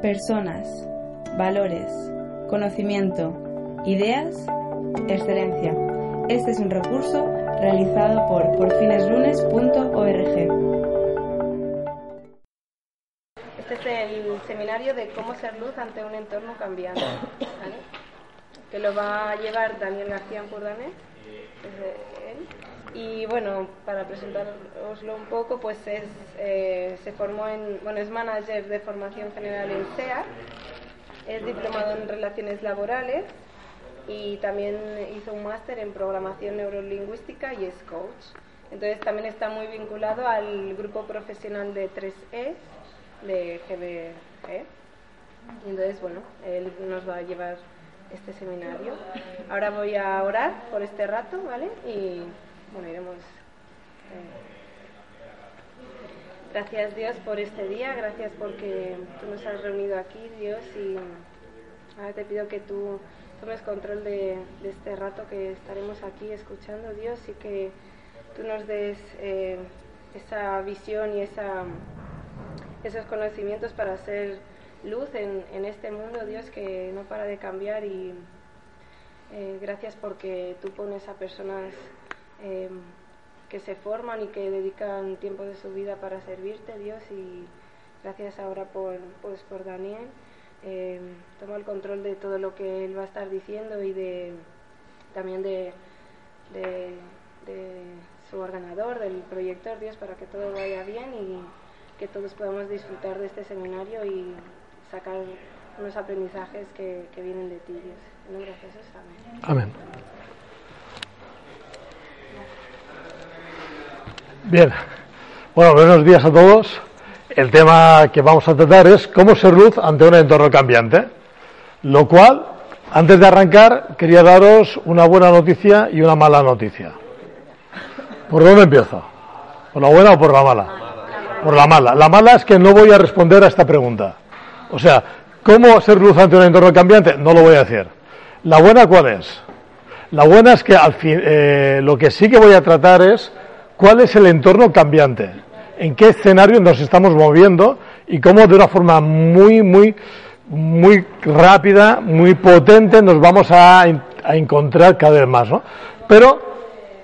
personas, valores, conocimiento, ideas, excelencia. Este es un recurso realizado por porfineslunes.org. Este es el seminario de cómo ser luz ante un entorno cambiante, que lo va a llevar Daniel García Empurdanés, Y bueno, para presentaroslo un poco, pues es, eh, se formó en, bueno, es manager de formación general en SEA, es diplomado en relaciones laborales y también hizo un máster en programación neurolingüística y es coach. Entonces también está muy vinculado al grupo profesional de 3E de GBG. Entonces, bueno, él nos va a llevar este seminario. Ahora voy a orar por este rato, ¿vale? Y bueno, iremos. Eh, gracias Dios por este día, gracias porque tú nos has reunido aquí, Dios, y ahora te pido que tú tomes control de, este rato que estaremos aquí escuchando, Dios, y que tú nos des eh, esa visión y esa, esos conocimientos para ser luz en, este mundo, Dios, que no para de cambiar y eh, gracias porque tú pones a personas eh, que se forman y que dedican tiempo de su vida para servirte, Dios, y gracias ahora por, pues, por Daniel. Eh, el control de todo lo que él va a estar diciendo y de también de, de, su ordenador, del proyector, Dios, para que todo vaya bien y que todos podamos disfrutar de este seminario y sacar unos aprendizajes que, que vienen de ti, Dios. En nombre de Jesús, amén. Amén. Bien, bueno, buenos días a todos. El tema que vamos a tratar es cómo ser luz ante un entorno cambiante. Lo cual, antes de arrancar, quería daros una buena noticia y una mala noticia. ¿Por dónde empiezo? ¿Por la buena o por la mala? Por la mala. La mala es que no voy a responder a esta pregunta. O sea, ¿cómo ser luz ante un entorno cambiante? No lo voy a decir. ¿La buena cuál es? La buena es que al fin, eh, lo que sí que voy a tratar es cuál es el entorno cambiante, en qué escenario nos estamos moviendo y cómo de una forma muy, muy, muy rápida, muy potente nos vamos a, encontrar cada vez más. ¿no? Pero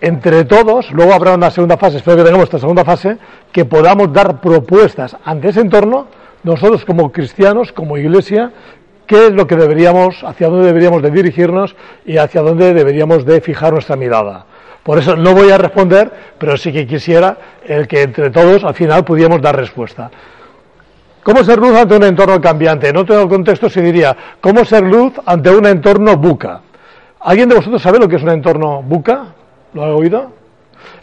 entre todos, luego habrá una segunda fase, espero que tengamos esta segunda fase, que podamos dar propuestas ante ese entorno nosotros como cristianos, como iglesia, qué es lo que deberíamos, hacia dónde deberíamos de dirigirnos y hacia dónde deberíamos de fijar nuestra mirada. Por eso no voy a responder, pero sí que quisiera el que entre todos al final pudiéramos dar respuesta. ¿Cómo ser luz ante un entorno cambiante? En otro contexto se diría, ¿cómo ser luz ante un entorno buca? ¿Alguien de vosotros sabe lo que es un entorno buca? ¿Lo ha oído?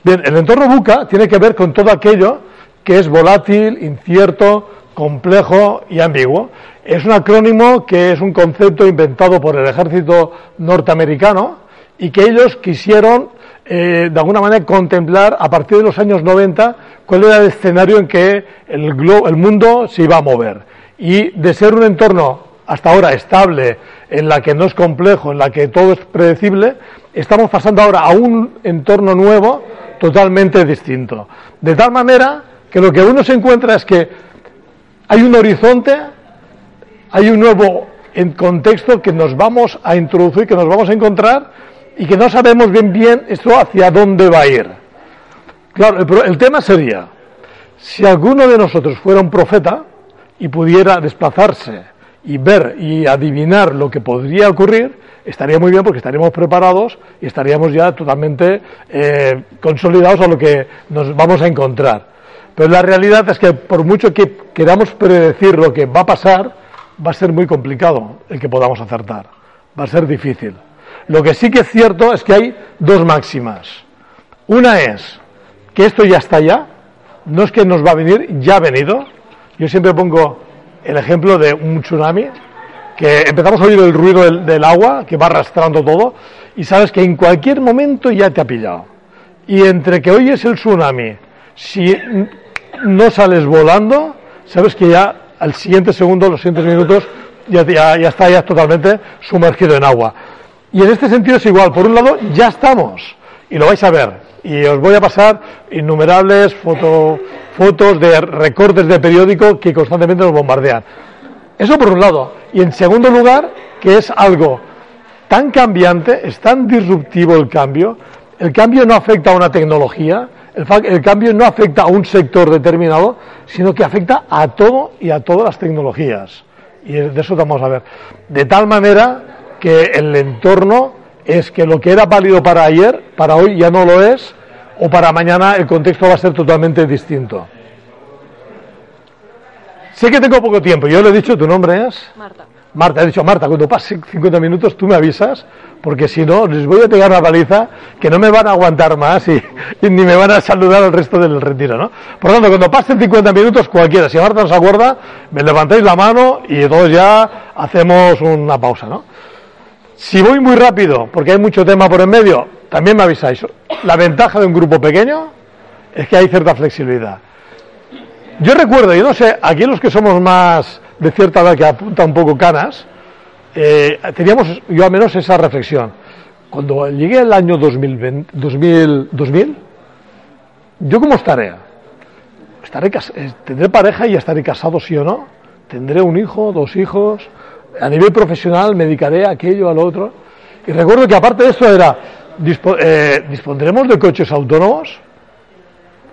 Bien, el entorno buca tiene que ver con todo aquello que es volátil, incierto, complejo y ambiguo. Es un acrónimo que es un concepto inventado por el ejército norteamericano y que ellos quisieron eh, de alguna manera contemplar a partir de los años 90 cuál era el escenario en que el, el mundo se iba a mover. Y de ser un entorno hasta ahora estable, en la que no es complejo, en la que todo es predecible, estamos pasando ahora a un entorno nuevo totalmente distinto. De tal manera que lo que uno se encuentra es que hay un horizonte, hay un nuevo contexto que nos vamos a introducir, que nos vamos a encontrar y que no sabemos bien bien esto hacia dónde va a ir. Claro, el, el tema sería, si alguno de nosotros fuera un profeta y pudiera desplazarse y ver y adivinar lo que podría ocurrir, estaría muy bien porque estaríamos preparados y estaríamos ya totalmente eh, consolidados a lo que nos vamos a encontrar. Pero la realidad es que por mucho que queramos predecir lo que va a pasar, va a ser muy complicado el que podamos acertar. Va a ser difícil. Lo que sí que es cierto es que hay dos máximas. Una es que esto ya está ya, no es que nos va a venir, ya ha venido. Yo siempre pongo el ejemplo de un tsunami, que empezamos a oír el ruido del, agua que va arrastrando todo y sabes que en cualquier momento ya te ha pillado. Y entre que oyes el tsunami, si no sales volando, sabes que ya al siguiente segundo, los siguientes minutos, ya, ya, ya está ya totalmente sumergido en agua. Y en este sentido es igual. Por un lado, ya estamos. Y lo vais a ver. Y os voy a pasar innumerables foto, fotos de recortes de periódico que constantemente nos bombardean. Eso por un lado. Y en segundo lugar, que es algo tan cambiante, es tan disruptivo el cambio, el cambio no afecta a una tecnología, el, cambio no afecta a un sector determinado, sino que afecta a todo y a todas las tecnologías. Y de eso vamos a ver. De tal manera que el entorno es que lo que era válido para ayer, para hoy ya no lo es, o para mañana el contexto va a ser totalmente distinto. Sé que tengo poco tiempo, yo le he dicho, ¿tu nombre es? Marta. Marta, he dicho, Marta, cuando pase 50 minutos tú me avisas, porque si no, les voy a pegar una paliza que no me van a aguantar más y, ni me van a saludar al resto del retiro, ¿no? Por lo tanto, cuando pasen 50 minutos, cualquiera, si Marta no se acuerda, me levantáis la mano y todos ya hacemos una pausa, ¿no? Si voy muy rápido, porque hay mucho tema por en medio, también me avisáis. La ventaja de un grupo pequeño es que hay cierta flexibilidad. Yo recuerdo, yo no sé, aquí los que somos más de cierta edad que apunta un poco canas, eh, teníamos yo al menos esa reflexión. Cuando llegué al año 2000, 2000, ¿yo cómo estaré? estaré? Eh, ¿Tendré pareja y estaré casado sí o no? ¿Tendré un hijo, dos hijos? A nivel profesional me dedicaré a aquello, al otro. Y recuerdo que aparte de esto era, eh, ¿dispondremos de coches autónomos?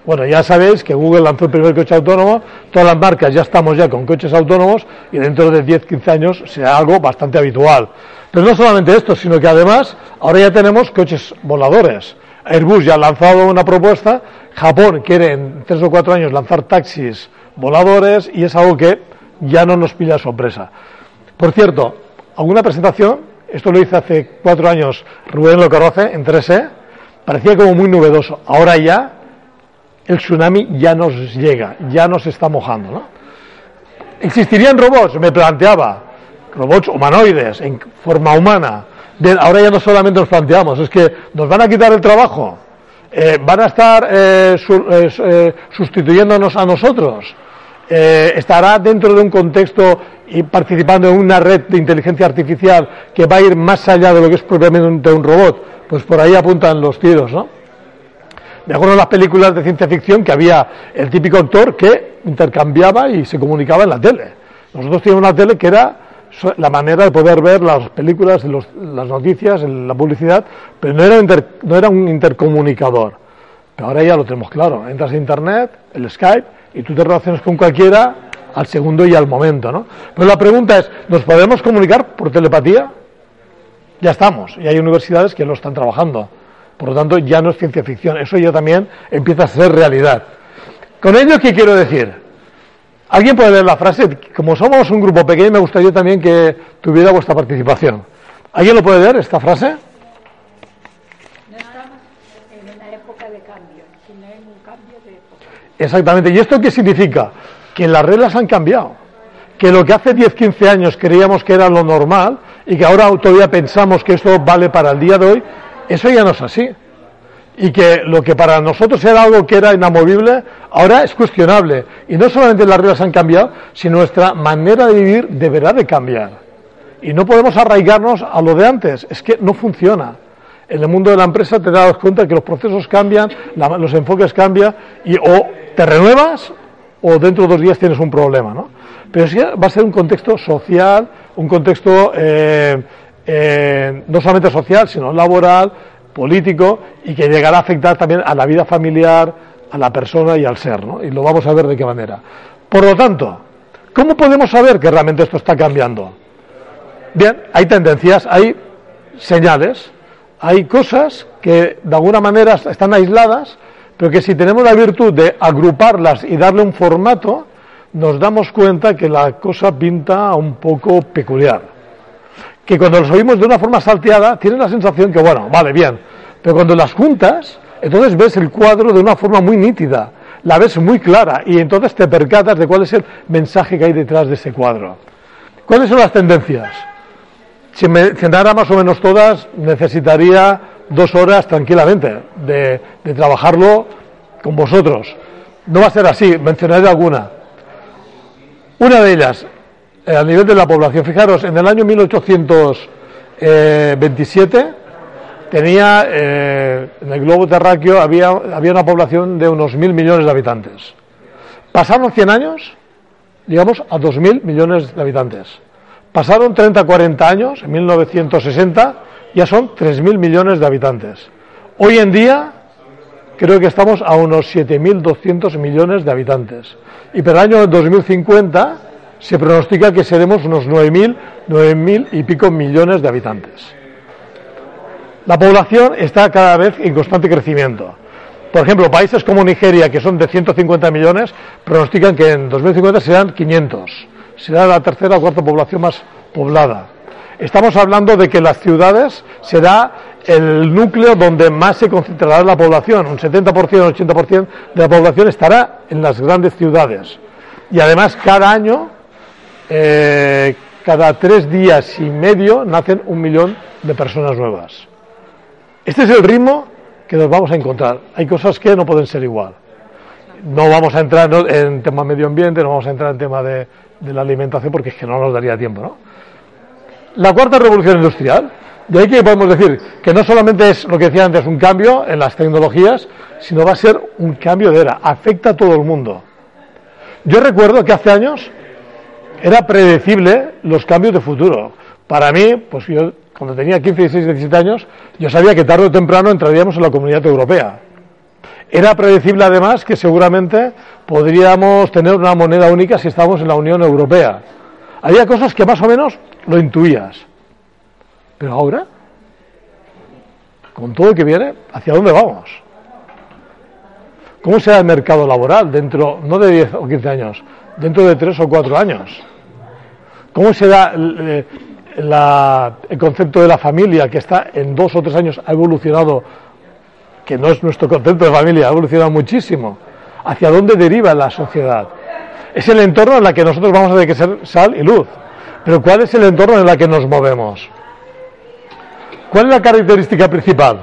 Bueno, ya sabéis que Google lanzó el primer coche autónomo, todas las marcas ya estamos ya con coches autónomos y dentro de 10-15 años será algo bastante habitual. Pero no solamente esto, sino que además ahora ya tenemos coches voladores. Airbus ya ha lanzado una propuesta, Japón quiere en 3 o 4 años lanzar taxis voladores y es algo que ya no nos pilla sorpresa. Por cierto, alguna presentación, esto lo hice hace 4 años, Rubén lo en 3E, parecía como muy novedoso. Ahora ya el tsunami ya nos llega, ya nos está mojando. ¿no? ¿Existirían robots? Me planteaba. Robots humanoides, en forma humana. ahora ya no solamente nos planteamos, es que nos van a quitar el trabajo. Eh, van a estar eh, eh, sustituyéndonos a nosotros. Estará dentro de un contexto y participando en una red de inteligencia artificial que va a ir más allá de lo que es propiamente un robot. Pues por ahí apuntan los tiros, ¿no? Me acuerdo de las películas de ciencia ficción que había el típico actor que intercambiaba y se comunicaba en la tele. Nosotros teníamos una tele que era la manera de poder ver las películas, las noticias, la publicidad, pero no era, no era un intercomunicador. Pero ahora ya lo tenemos claro. Entras a Internet, el Skype, y tú te relacionas con cualquiera al segundo y al momento. ¿no? Pero la pregunta es, ¿nos podemos comunicar por telepatía? Ya estamos, y hay universidades que lo están trabajando. Por lo tanto, ya no es ciencia ficción, eso ya también empieza a ser realidad. Con ello, ¿qué quiero decir? ¿Alguien puede leer la frase? Como somos un grupo pequeño, me gustaría también que tuviera vuestra participación. ¿Alguien lo puede leer, esta frase? No estamos en una época de cambio, sino en un cambio de época. Exactamente. ¿Y esto qué significa? Que las reglas han cambiado. Que lo que hace 10, 15 años creíamos que era lo normal y que ahora todavía pensamos que esto vale para el día de hoy, eso ya no es así. Y que lo que para nosotros era algo que era inamovible, ahora es cuestionable. Y no solamente las reglas han cambiado, sino nuestra manera de vivir deberá de cambiar. Y no podemos arraigarnos a lo de antes. Es que no funciona. En el mundo de la empresa te das cuenta que los procesos cambian, los enfoques cambian, y o te renuevas o dentro de dos días tienes un problema. ¿no? Pero sí va a ser un contexto social, un contexto eh, eh, no solamente social, sino laboral, político, y que llegará a afectar también a la vida familiar, a la persona y al ser, ¿no? Y lo vamos a ver de qué manera. Por lo tanto, ¿cómo podemos saber que realmente esto está cambiando? Bien, hay tendencias, hay señales, hay cosas que de alguna manera están aisladas, pero que si tenemos la virtud de agruparlas y darle un formato, nos damos cuenta que la cosa pinta un poco peculiar que cuando los oímos de una forma salteada, tienes la sensación que, bueno, vale, bien, pero cuando las juntas, entonces ves el cuadro de una forma muy nítida, la ves muy clara y entonces te percatas de cuál es el mensaje que hay detrás de ese cuadro. ¿Cuáles son las tendencias? Si me más o menos todas, necesitaría dos horas tranquilamente de, trabajarlo con vosotros. No va a ser así, mencionaré alguna. Una de ellas, eh, a nivel de la población. Fijaros, en el año 1827 tenía, eh, en el globo terráqueo había, había una población de unos mil millones de habitantes. Pasaron 100 años llegamos a 2.000 millones de habitantes. Pasaron 30, 40 años, en 1960 ya son 3.000 millones de habitantes. Hoy en día creo que estamos a unos 7.200 millones de habitantes. Y para el año 2050 se pronostica que seremos unos 9.000, 9.000 y pico millones de habitantes. La población está cada vez en constante crecimiento. Por ejemplo, países como Nigeria, que son de 150 millones, pronostican que en 2050 serán 500. Será la tercera o cuarta población más poblada. Estamos hablando de que las ciudades será el núcleo donde más se concentrará la población. Un 70%, o 80% de la población estará en las grandes ciudades. Y además, cada año, eh, cada tres días y medio, nacen un millón de personas nuevas. Este es el ritmo que nos vamos a encontrar. Hay cosas que no pueden ser igual. No vamos a entrar en tema medio ambiente, no vamos a entrar en tema de, de la alimentación porque es que no nos daría tiempo, ¿no? La cuarta revolución industrial, de ahí que podemos decir que no solamente es lo que decía antes un cambio en las tecnologías, sino va a ser un cambio de era, afecta a todo el mundo. Yo recuerdo que hace años era predecible los cambios de futuro. Para mí, pues yo cuando tenía 15, 16, 17 años, yo sabía que tarde o temprano entraríamos en la comunidad europea. Era predecible además que seguramente podríamos tener una moneda única si estábamos en la Unión Europea. Había cosas que más o menos lo intuías. Pero ahora, con todo lo que viene, ¿hacia dónde vamos? ¿Cómo será el mercado laboral dentro, no de 10 o 15 años, dentro de 3 o 4 años? ¿Cómo será eh, el concepto de la familia que está en dos o tres años ha evolucionado, que no es nuestro concepto de familia, ha evolucionado muchísimo? ¿Hacia dónde deriva la sociedad? Es el entorno en el que nosotros vamos a tener que ser sal y luz. Pero ¿cuál es el entorno en el que nos movemos? ¿Cuál es la característica principal?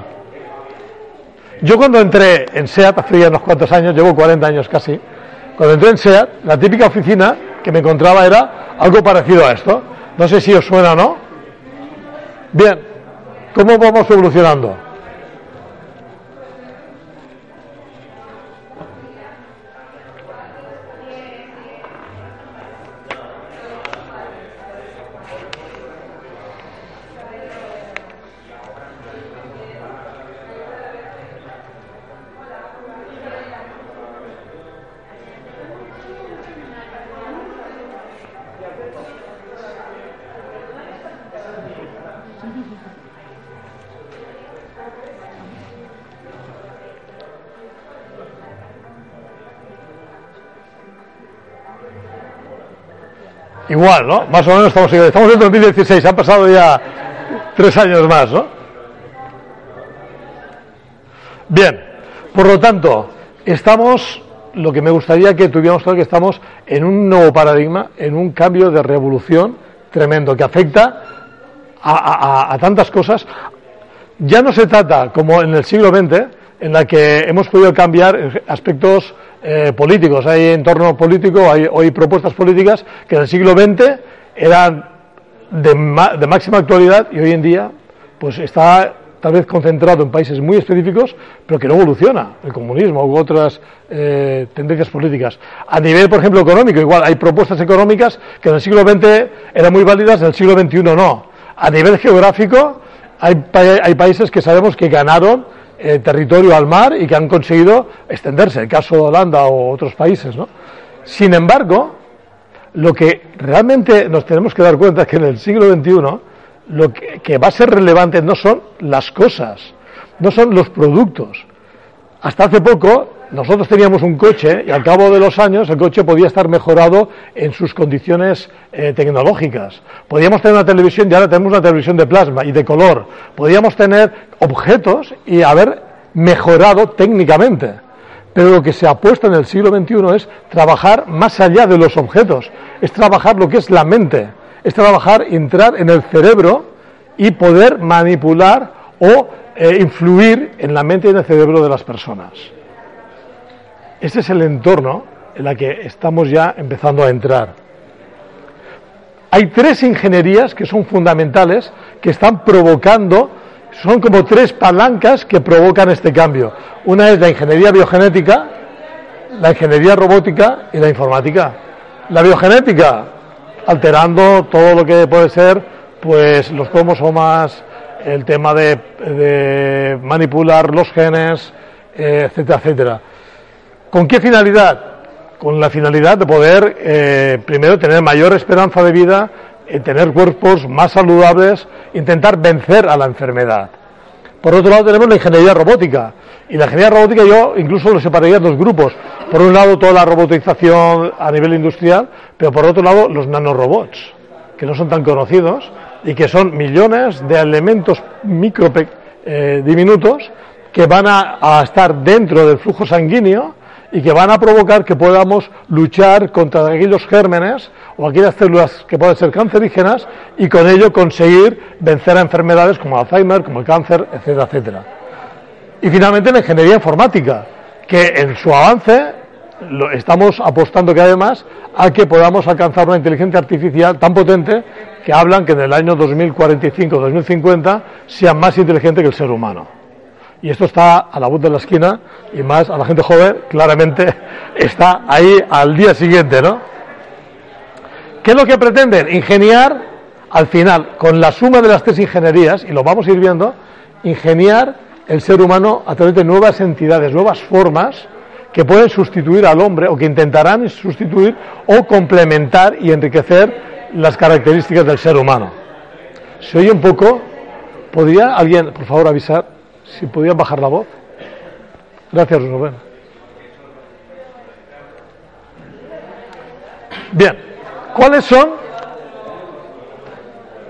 Yo cuando entré en SEAT, hace ya unos cuantos años, llevo 40 años casi, cuando entré en SEAT, la típica oficina que me encontraba era algo parecido a esto. No sé si os suena o no. Bien, ¿cómo vamos evolucionando? Igual, ¿no? Más o menos estamos, estamos en 2016, han pasado ya tres años más, ¿no? Bien, por lo tanto, estamos, lo que me gustaría que tuviéramos claro que estamos en un nuevo paradigma, en un cambio de revolución tremendo que afecta a, a tantas cosas. Ya no se trata, como en el siglo XX, en la que hemos podido cambiar aspectos eh, políticos, hay entorno político, hay hoy propuestas políticas que en el siglo XX eran de, máxima actualidad y hoy en día pues está tal vez concentrado en países muy específicos, pero que no evoluciona, el comunismo u otras eh, tendencias políticas. A nivel, por ejemplo, económico, igual hay propuestas económicas que en el siglo XX eran muy válidas, en el siglo XXI no. A nivel geográfico, hay, hay países que sabemos que ganaron eh, territorio al mar y que han conseguido extenderse, el caso de Holanda o otros países. ¿no? Sin embargo, lo que realmente nos tenemos que dar cuenta es que en el siglo XXI lo que, que va a ser relevante no son las cosas, no son los productos. Hasta hace poco nosotros teníamos un coche y al cabo de los años el coche podía estar mejorado en sus condiciones eh, tecnológicas. Podíamos tener una televisión y ahora tenemos una televisión de plasma y de color. Podíamos tener objetos y haber mejorado técnicamente. Pero lo que se ha puesto en el siglo XXI es trabajar más allá de los objetos, es trabajar lo que es la mente, es trabajar, entrar en el cerebro y poder manipular o eh, influir en la mente y en el cerebro de las personas. Ese es el entorno en el que estamos ya empezando a entrar. Hay tres ingenierías que son fundamentales, que están provocando, son como tres palancas que provocan este cambio. Una es la ingeniería biogenética, la ingeniería robótica y la informática. La biogenética, alterando todo lo que puede ser, pues los cromosomas, el tema de, manipular los genes, eh, etcétera, etcétera. ¿Con qué finalidad? Con la finalidad de poder, eh, primero, tener mayor esperanza de vida, y tener cuerpos más saludables, intentar vencer a la enfermedad. Por otro lado tenemos la ingeniería robótica. Y la ingeniería robótica yo incluso lo separaría en dos grupos. Por un lado toda la robotización a nivel industrial, pero por otro lado los nanorobots, que no son tan conocidos y que son millones de elementos micro eh, diminutos que van a estar dentro del flujo sanguíneo y que van a provocar que podamos luchar contra aquellos gérmenes o aquellas células que pueden ser cancerígenas y con ello conseguir vencer a enfermedades como Alzheimer, como el cáncer, etcétera, etcétera. Y finalmente la ingeniería informática, que en su avance estamos apostando cada vez más a que podamos alcanzar una inteligencia artificial tan potente que hablan que en el año 2045-2050 sea más inteligente que el ser humano y esto está a la voz de la esquina y más a la gente joven, claramente está ahí al día siguiente, ¿no? ¿Qué es lo que pretenden? Ingeniar, al final, con la suma de las tres ingenierías, y lo vamos a ir viendo, ingeniar el ser humano a través de nuevas entidades, nuevas formas que pueden sustituir al hombre o que intentarán sustituir o complementar y enriquecer las características del ser humano. ¿Se oye un poco? ¿Podría alguien, por favor, avisar? Si podían bajar la voz. Gracias, Rubén. Bien, ¿cuáles son?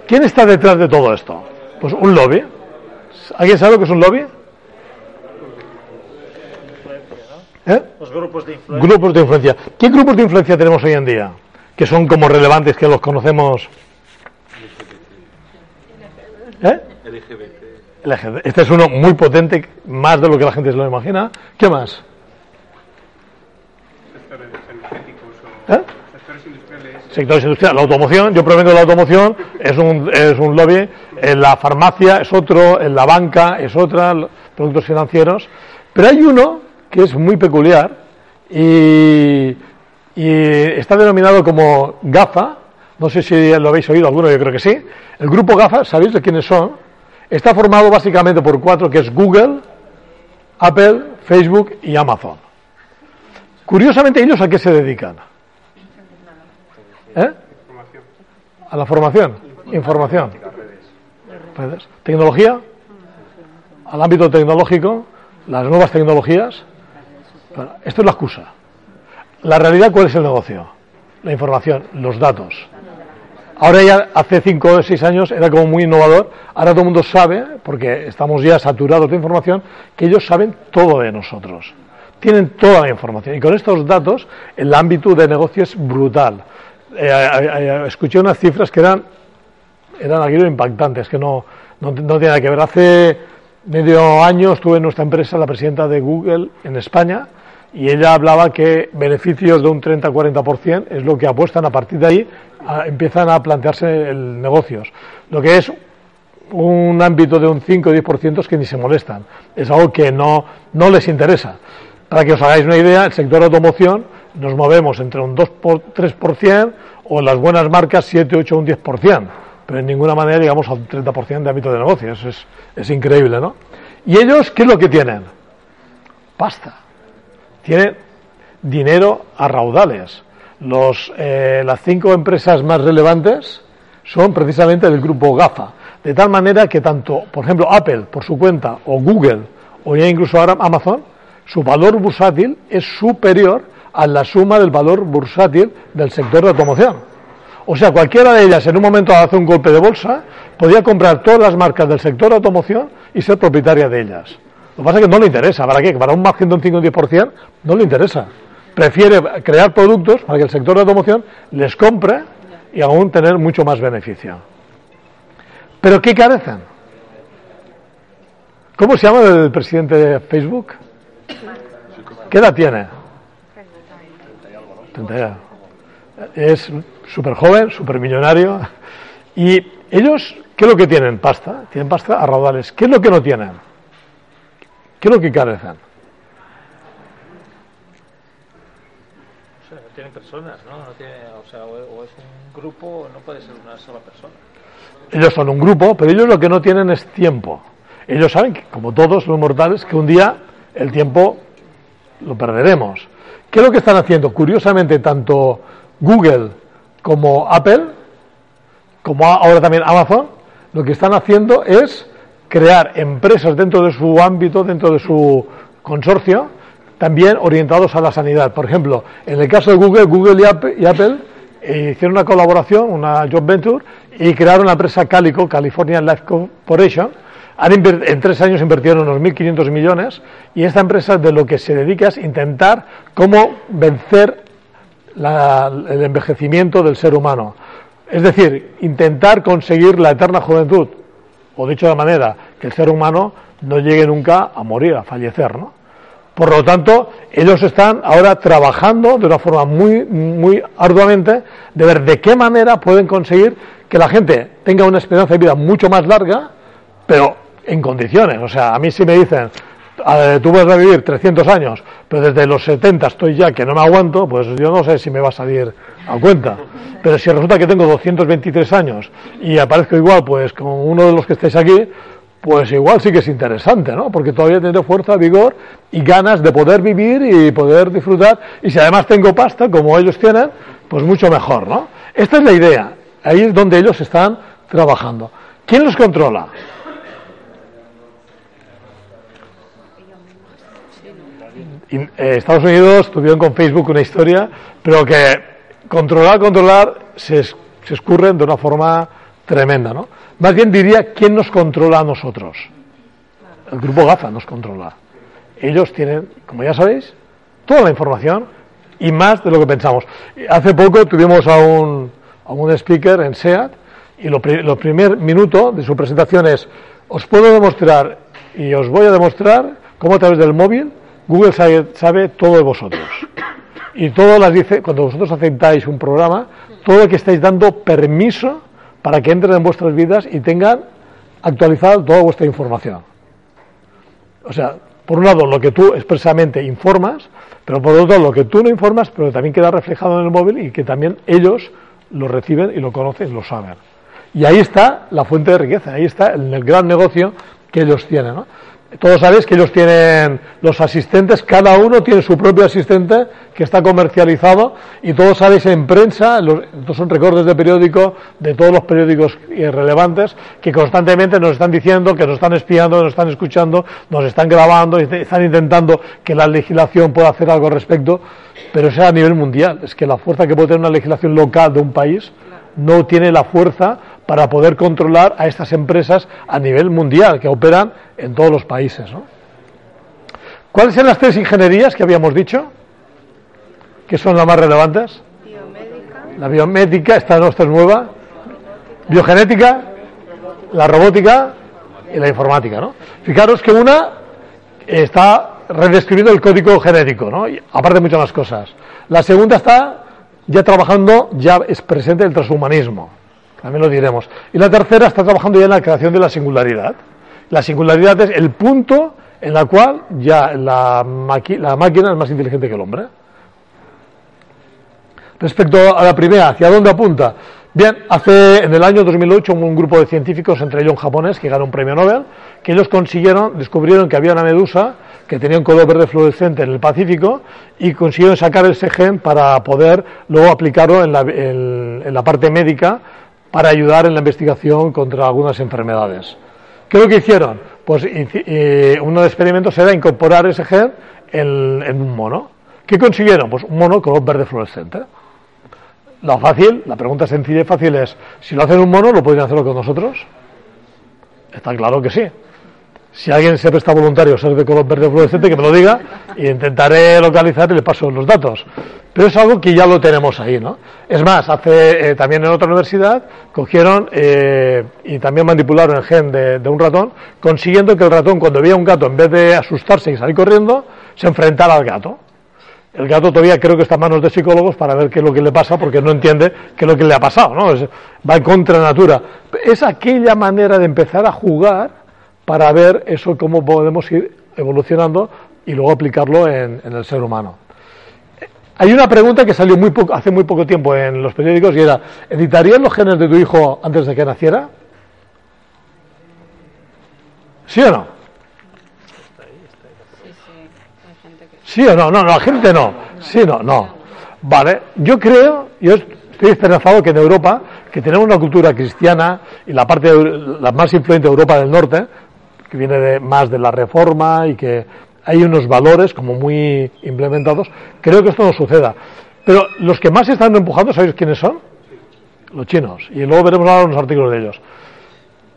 ¿Quién está detrás de todo esto? Pues un lobby. ¿Alguien sabe lo que es un lobby? ¿Eh? Los grupos de influencia. Grupos de influencia. ¿Qué grupos de influencia tenemos hoy en día? Que son como relevantes, que los conocemos. ¿Eh? Este es uno muy potente, más de lo que la gente se lo imagina. ¿Qué más? Sectores energéticos ¿Eh? sectores industriales. Sectores industriales. La automoción, yo provengo de la automoción, es un, es un lobby. En la farmacia es otro, en la banca es otra, productos financieros. Pero hay uno que es muy peculiar y, y está denominado como GAFA. No sé si lo habéis oído alguno, yo creo que sí. El grupo GAFA, ¿sabéis de quiénes son? Está formado básicamente por cuatro, que es Google, Apple, Facebook y Amazon. Curiosamente, ¿ellos a qué se dedican? ¿Eh? A la formación, información, tecnología, al ámbito tecnológico, las nuevas tecnologías. esto es la excusa. La realidad, ¿cuál es el negocio? La información, los datos. Ahora ya hace cinco o seis años era como muy innovador. Ahora todo el mundo sabe, porque estamos ya saturados de información, que ellos saben todo de nosotros. Tienen toda la información. Y con estos datos, el ámbito de negocio es brutal. Eh, eh, eh, escuché unas cifras que eran, eran aquí impactantes, que no, no, no tiene nada que ver. Hace medio año estuve en nuestra empresa, la presidenta de Google en España, y ella hablaba que beneficios de un 30-40% es lo que apuestan a partir de ahí, empiezan a plantearse el negocios. Lo que es un ámbito de un 5-10% es que ni se molestan, es algo que no, no les interesa. Para que os hagáis una idea, el sector automoción nos movemos entre un 2-3% o en las buenas marcas 7, 8 un 10%, pero en ninguna manera llegamos al 30% de ámbito de negocios, es, es increíble, ¿no? ¿Y ellos qué es lo que tienen? Pasta tiene dinero a raudales. Los, eh, las cinco empresas más relevantes son precisamente del grupo GAFA. De tal manera que tanto, por ejemplo, Apple por su cuenta, o Google, o ya incluso ahora Amazon, su valor bursátil es superior a la suma del valor bursátil del sector de automoción. O sea, cualquiera de ellas en un momento hace un golpe de bolsa, podía comprar todas las marcas del sector de automoción y ser propietaria de ellas. Lo que pasa es que no le interesa. ¿Para qué? Para un margen de un 5 o 10% no le interesa. Prefiere crear productos para que el sector de automoción les compre y aún tener mucho más beneficio. ¿Pero qué carecen? ¿Cómo se llama el presidente de Facebook? ¿Qué edad tiene? 30 Es súper joven, súper millonario. Y ellos, ¿qué es lo que tienen? Pasta. Tienen pasta a raudales. ¿Qué es lo que no tienen? ¿Qué es lo que carecen? tienen personas, ¿no? no tiene, o sea, o, es un grupo, no puede ser una sola persona. Ellos son un grupo, pero ellos lo que no tienen es tiempo. Ellos saben que, como todos los mortales, que un día el tiempo lo perderemos. ¿Qué es lo que están haciendo? Curiosamente, tanto Google como Apple, como ahora también Amazon, lo que están haciendo es crear empresas dentro de su ámbito, dentro de su consorcio, también orientados a la sanidad. Por ejemplo, en el caso de Google, Google y Apple, eh, hicieron una colaboración, una joint venture, y crearon la empresa Calico, California Life Corporation. en tres años invirtieron unos 1.500 millones y esta empresa de lo que se dedica es intentar cómo vencer el envejecimiento del ser humano. Es decir, intentar conseguir la eterna juventud, o dicho de manera, que el ser humano no llegue nunca a morir, a fallecer, ¿no? Por lo tanto, ellos están ahora trabajando de una forma muy, muy arduamente de ver de qué manera pueden conseguir que la gente tenga una esperanza de vida mucho más larga, pero en condiciones. O sea, a mí si me dicen, tú vas a vivir 300 años, pero desde los 70 estoy ya que no me aguanto, pues yo no sé si me va a salir a cuenta. Pero si resulta que tengo 223 años y aparezco igual, pues con uno de los que estáis aquí, pues igual sí que es interesante, ¿no? Porque todavía tengo fuerza, vigor y ganas de poder vivir y poder disfrutar. Y si además tengo pasta, como ellos tienen, pues mucho mejor, ¿no? Esta es la idea. Ahí es donde ellos están trabajando. ¿Quién los controla? Eh, Estados Unidos tuvieron con Facebook una historia, pero que controlar, controlar, se, se escurren de una forma tremenda, ¿no? Más bien diría, ¿quién nos controla a nosotros? El grupo GAFA nos controla. Ellos tienen, como ya sabéis, toda la información y más de lo que pensamos. Hace poco tuvimos a un, a un speaker en SEAT y lo, lo primer minuto de su presentación es, os puedo demostrar y os voy a demostrar cómo a través del móvil Google sabe, sabe todo de vosotros. Y todo las dice, cuando vosotros aceptáis un programa, todo lo que estáis dando permiso para que entren en vuestras vidas y tengan actualizada toda vuestra información. O sea, por un lado, lo que tú expresamente informas, pero por otro, lo que tú no informas, pero también queda reflejado en el móvil y que también ellos lo reciben y lo conocen y lo saben. Y ahí está la fuente de riqueza, ahí está el gran negocio que ellos tienen. ¿no? Todos sabéis que ellos tienen los asistentes, cada uno tiene su propio asistente que está comercializado y todos sabéis en prensa, estos son recortes de periódico de todos los periódicos relevantes que constantemente nos están diciendo que nos están espiando, nos están escuchando, nos están grabando están intentando que la legislación pueda hacer algo al respecto, pero es a nivel mundial. Es que la fuerza que puede tener una legislación local de un país no tiene la fuerza para poder controlar a estas empresas a nivel mundial que operan en todos los países. ¿Cuáles son las tres ingenierías que habíamos dicho? que son las más relevantes? Biomédica. La biomédica, esta nuestra es nueva. Biogenética, la robótica y la informática. ¿no? Fijaros que una está redescribiendo el código genético, ¿no? aparte de muchas más cosas. La segunda está ya trabajando, ya es presente el transhumanismo también lo diremos. Y la tercera está trabajando ya en la creación de la singularidad. La singularidad es el punto en el cual ya la, la máquina es más inteligente que el hombre. Respecto a la primera, ¿hacia dónde apunta? Bien, hace en el año 2008 un grupo de científicos, entre ellos un japonés, que ganó un premio Nobel, que ellos consiguieron, descubrieron que había una medusa que tenía un color verde fluorescente en el Pacífico y consiguieron sacar ese gen para poder luego aplicarlo en la, en la parte médica para ayudar en la investigación contra algunas enfermedades. ¿Qué es lo que hicieron? Pues uno de los experimentos era incorporar ese gen en, un mono. ¿Qué consiguieron? Pues un mono color verde fluorescente. Lo fácil, la pregunta sencilla y fácil es, si lo hacen un mono, ¿lo podrían hacerlo con nosotros? Está claro que sí. Si alguien se presta voluntario ser de color verde fluorescente, que me lo diga y intentaré localizar y le paso los datos. Pero es algo que ya lo tenemos ahí, ¿no? Es más, hace eh, también en otra universidad cogieron eh, y también manipularon el gen de, un ratón, consiguiendo que el ratón cuando veía un gato, en vez de asustarse y salir corriendo, se enfrentara al gato. El gato todavía creo que está en manos de psicólogos para ver qué es lo que le pasa, porque no entiende qué es lo que le ha pasado, ¿no? va en contra natura. Es aquella manera de empezar a jugar para ver eso, cómo podemos ir evolucionando y luego aplicarlo en, el ser humano. Hay una pregunta que salió muy hace muy poco tiempo en los periódicos y era, ¿editarían los genes de tu hijo antes de que naciera? ¿Sí o no? ¿Sí o no? No, no, gente no. Sí, no, no. Vale, yo creo, yo estoy esperanzado que en Europa, que tenemos una cultura cristiana y la parte la más influyente de Europa del Norte, que viene de, más de la reforma y que hay unos valores como muy implementados, creo que esto no suceda. Pero los que más están empujando, ¿sabéis quiénes son? Los chinos. Y luego veremos ahora unos artículos de ellos.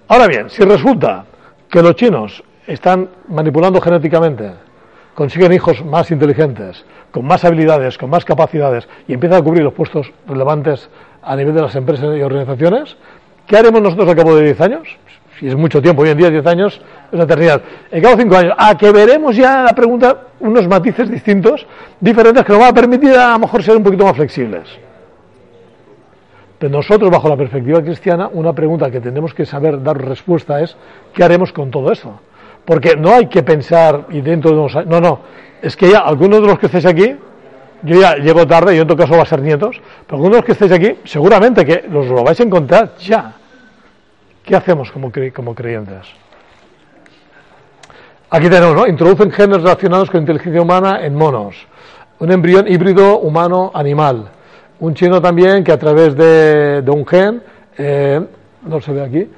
Ahora bien, si resulta que los chinos están manipulando genéticamente, consiguen hijos más inteligentes, con más habilidades, con más capacidades y empiezan a cubrir los puestos relevantes a nivel de las empresas y organizaciones, ¿qué haremos nosotros al cabo de 10 años? Si es mucho tiempo, hoy en día 10 años es una eternidad. En cabo de 5 años, a que veremos ya la pregunta unos matices distintos, diferentes, que nos van a permitir a lo mejor ser un poquito más flexibles. Pero nosotros, bajo la perspectiva cristiana, una pregunta que tenemos que saber dar respuesta es, ¿qué haremos con todo eso? Porque no hay que pensar y dentro de unos años, no, no, es que ya algunos de los que estáis aquí, yo ya llego tarde y en otro caso va a ser nietos, pero algunos de los que estáis aquí, seguramente que los lo vais a encontrar ya. ¿Qué hacemos como, como creyentes? Aquí tenemos, ¿no? Introducen genes relacionados con inteligencia humana en monos. Un embrión híbrido humano-animal un chino también que a través de, un gen, eh, no se ve aquí,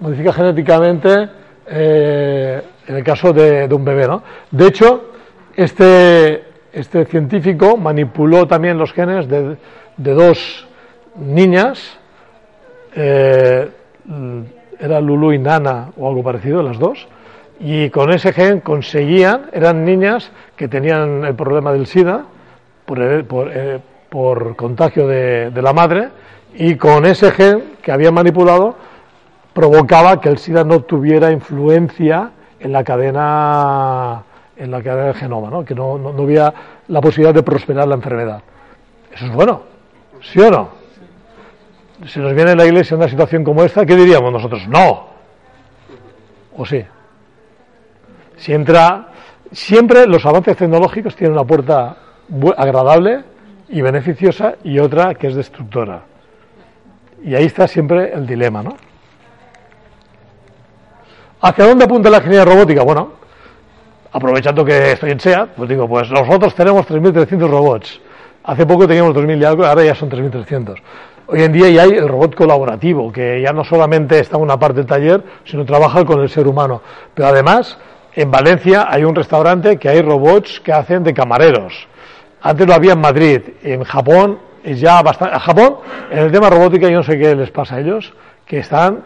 modifica genéticamente eh, en el caso de, un bebé. ¿no? De hecho, este, este científico manipuló también los genes de, dos niñas, eh, era Lulu y Nana o algo parecido, las dos, y con ese gen conseguían, eran niñas que tenían el problema del SIDA, por, eh, por, contagio de, la madre y con ese gen que había manipulado provocaba que el SIDA no tuviera influencia en la cadena en la cadena del genoma, ¿no? que no, no, no había la posibilidad de prosperar la enfermedad. Eso es bueno, ¿sí o no? Si nos viene la iglesia una situación como esta, ¿qué diríamos nosotros? No. ¿O sí? Si entra, siempre los avances tecnológicos tienen una puerta agradable y beneficiosa y otra que es destructora. Y ahí está siempre el dilema, ¿no? ¿Hacia dónde apunta la ingeniería robótica? Bueno, aprovechando que estoy en SEAT, pues digo, pues nosotros tenemos 3.300 robots. Hace poco teníamos 2.000 y algo, ahora ya son 3.300. Hoy en día ya hay el robot colaborativo, que ya no solamente está en una parte del taller, sino trabaja con el ser humano. Pero además, en Valencia hay un restaurante que hay robots que hacen de camareros antes lo había en Madrid, en Japón es ya bastante. Japón, en el tema robótica, yo no sé qué les pasa a ellos, que están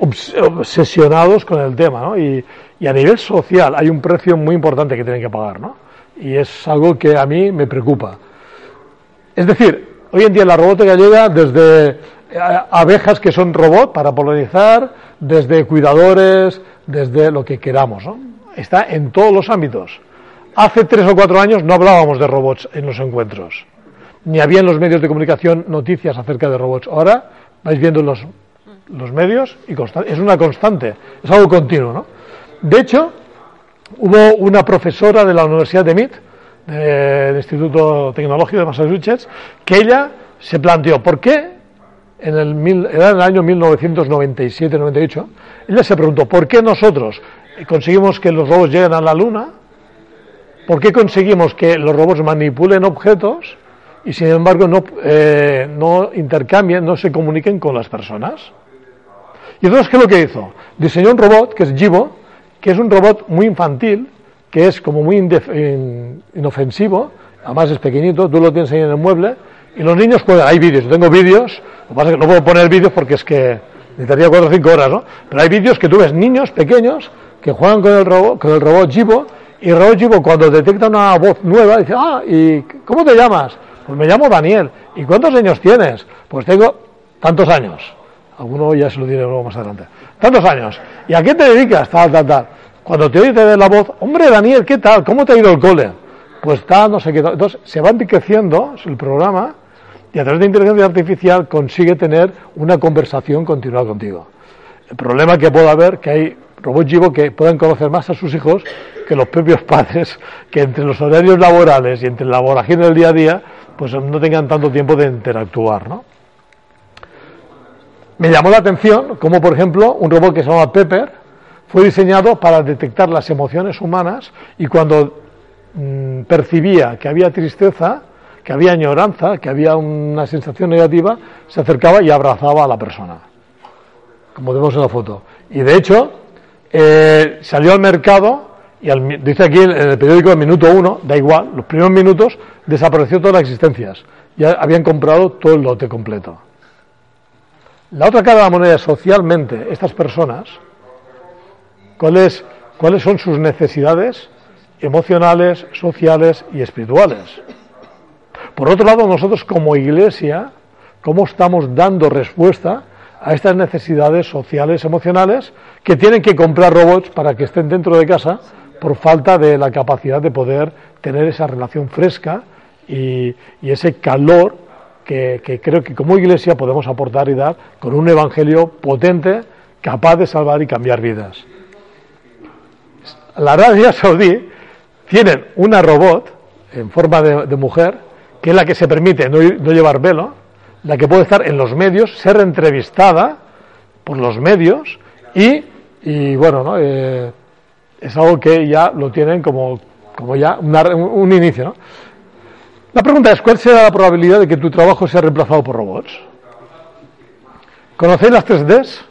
obsesionados con el tema, ¿no? Y, a nivel social hay un precio muy importante que tienen que pagar, ¿no? Y es algo que a mí me preocupa. Es decir, hoy en día la robótica llega desde eh, abejas que son robots para polinizar, desde cuidadores, desde lo que queramos. Está en todos los ámbitos. Hace tres o cuatro años no hablábamos de robots en los encuentros, ni había en los medios de comunicación noticias acerca de robots. Ahora vais viendo los, los medios y es una constante, es algo continuo. ¿no? De hecho, hubo una profesora de la Universidad de MIT, del Instituto Tecnológico de Massachusetts, que ella se planteó, ¿por qué en el, era en el año 1997-98, ella se preguntó, ¿por qué nosotros conseguimos que los robots lleguen a la Luna ¿Por qué conseguimos que los robots manipulen objetos y sin embargo no, eh, no intercambien, no se comuniquen con las personas? Y entonces, ¿qué es lo que hizo? Diseñó un robot que es Jibo, que es un robot muy infantil, que es como muy inofensivo, además es pequeñito, tú lo tienes ahí en el mueble, y los niños juegan, hay vídeos, yo tengo vídeos, lo que pasa es que no puedo poner vídeos porque es que necesitaría cuatro o cinco horas, ¿no? Pero hay vídeos que tú ves niños pequeños que juegan con el robot, con el robot Jibo y Rojibo cuando detecta una voz nueva dice, ah, ¿y cómo te llamas? Pues me llamo Daniel. ¿Y cuántos años tienes? Pues tengo tantos años. Alguno ya se lo diré luego más adelante. Tantos años. ¿Y a qué te dedicas? Tal, tal, tal. Cuando te oye la voz, hombre Daniel, ¿qué tal? ¿Cómo te ha ido el cole? Pues está, no sé qué. Entonces se va enriqueciendo el programa y a través de inteligencia artificial consigue tener una conversación continuada contigo. El problema que puede haber que hay robots Jibo que puedan conocer más a sus hijos que los propios padres, que entre los horarios laborales y entre la vorágine del día a día, pues no tengan tanto tiempo de interactuar, ¿no? Me llamó la atención como, por ejemplo, un robot que se llama Pepper fue diseñado para detectar las emociones humanas y cuando mm, percibía que había tristeza, que había añoranza, que había una sensación negativa, se acercaba y abrazaba a la persona, como vemos en la foto. Y de hecho, eh, salió al mercado y dice aquí en el periódico el minuto uno, da igual, los primeros minutos desapareció todas las existencias. Ya habían comprado todo el lote completo. La otra cara de la moneda socialmente, estas personas, ¿cuáles, son sus necesidades emocionales, sociales y espirituales. Por otro lado, nosotros como iglesia, ¿cómo estamos dando respuesta a estas necesidades sociales, emocionales, que tienen que comprar robots para que estén dentro de casa por falta de la capacidad de poder tener esa relación fresca y ese calor que, creo que como iglesia podemos aportar y dar con un evangelio potente, capaz de salvar y cambiar vidas. La Arabia Saudí tienen una robot en forma de, mujer, que es la que se permite no, llevar velo, la que puede estar en los medios, ser entrevistada por los medios y, bueno, ¿no? Eh, es algo que ya lo tienen como, como ya un, inicio. La pregunta es, ¿cuál será la probabilidad de que tu trabajo sea reemplazado por robots? ¿Conocéis las 3Ds?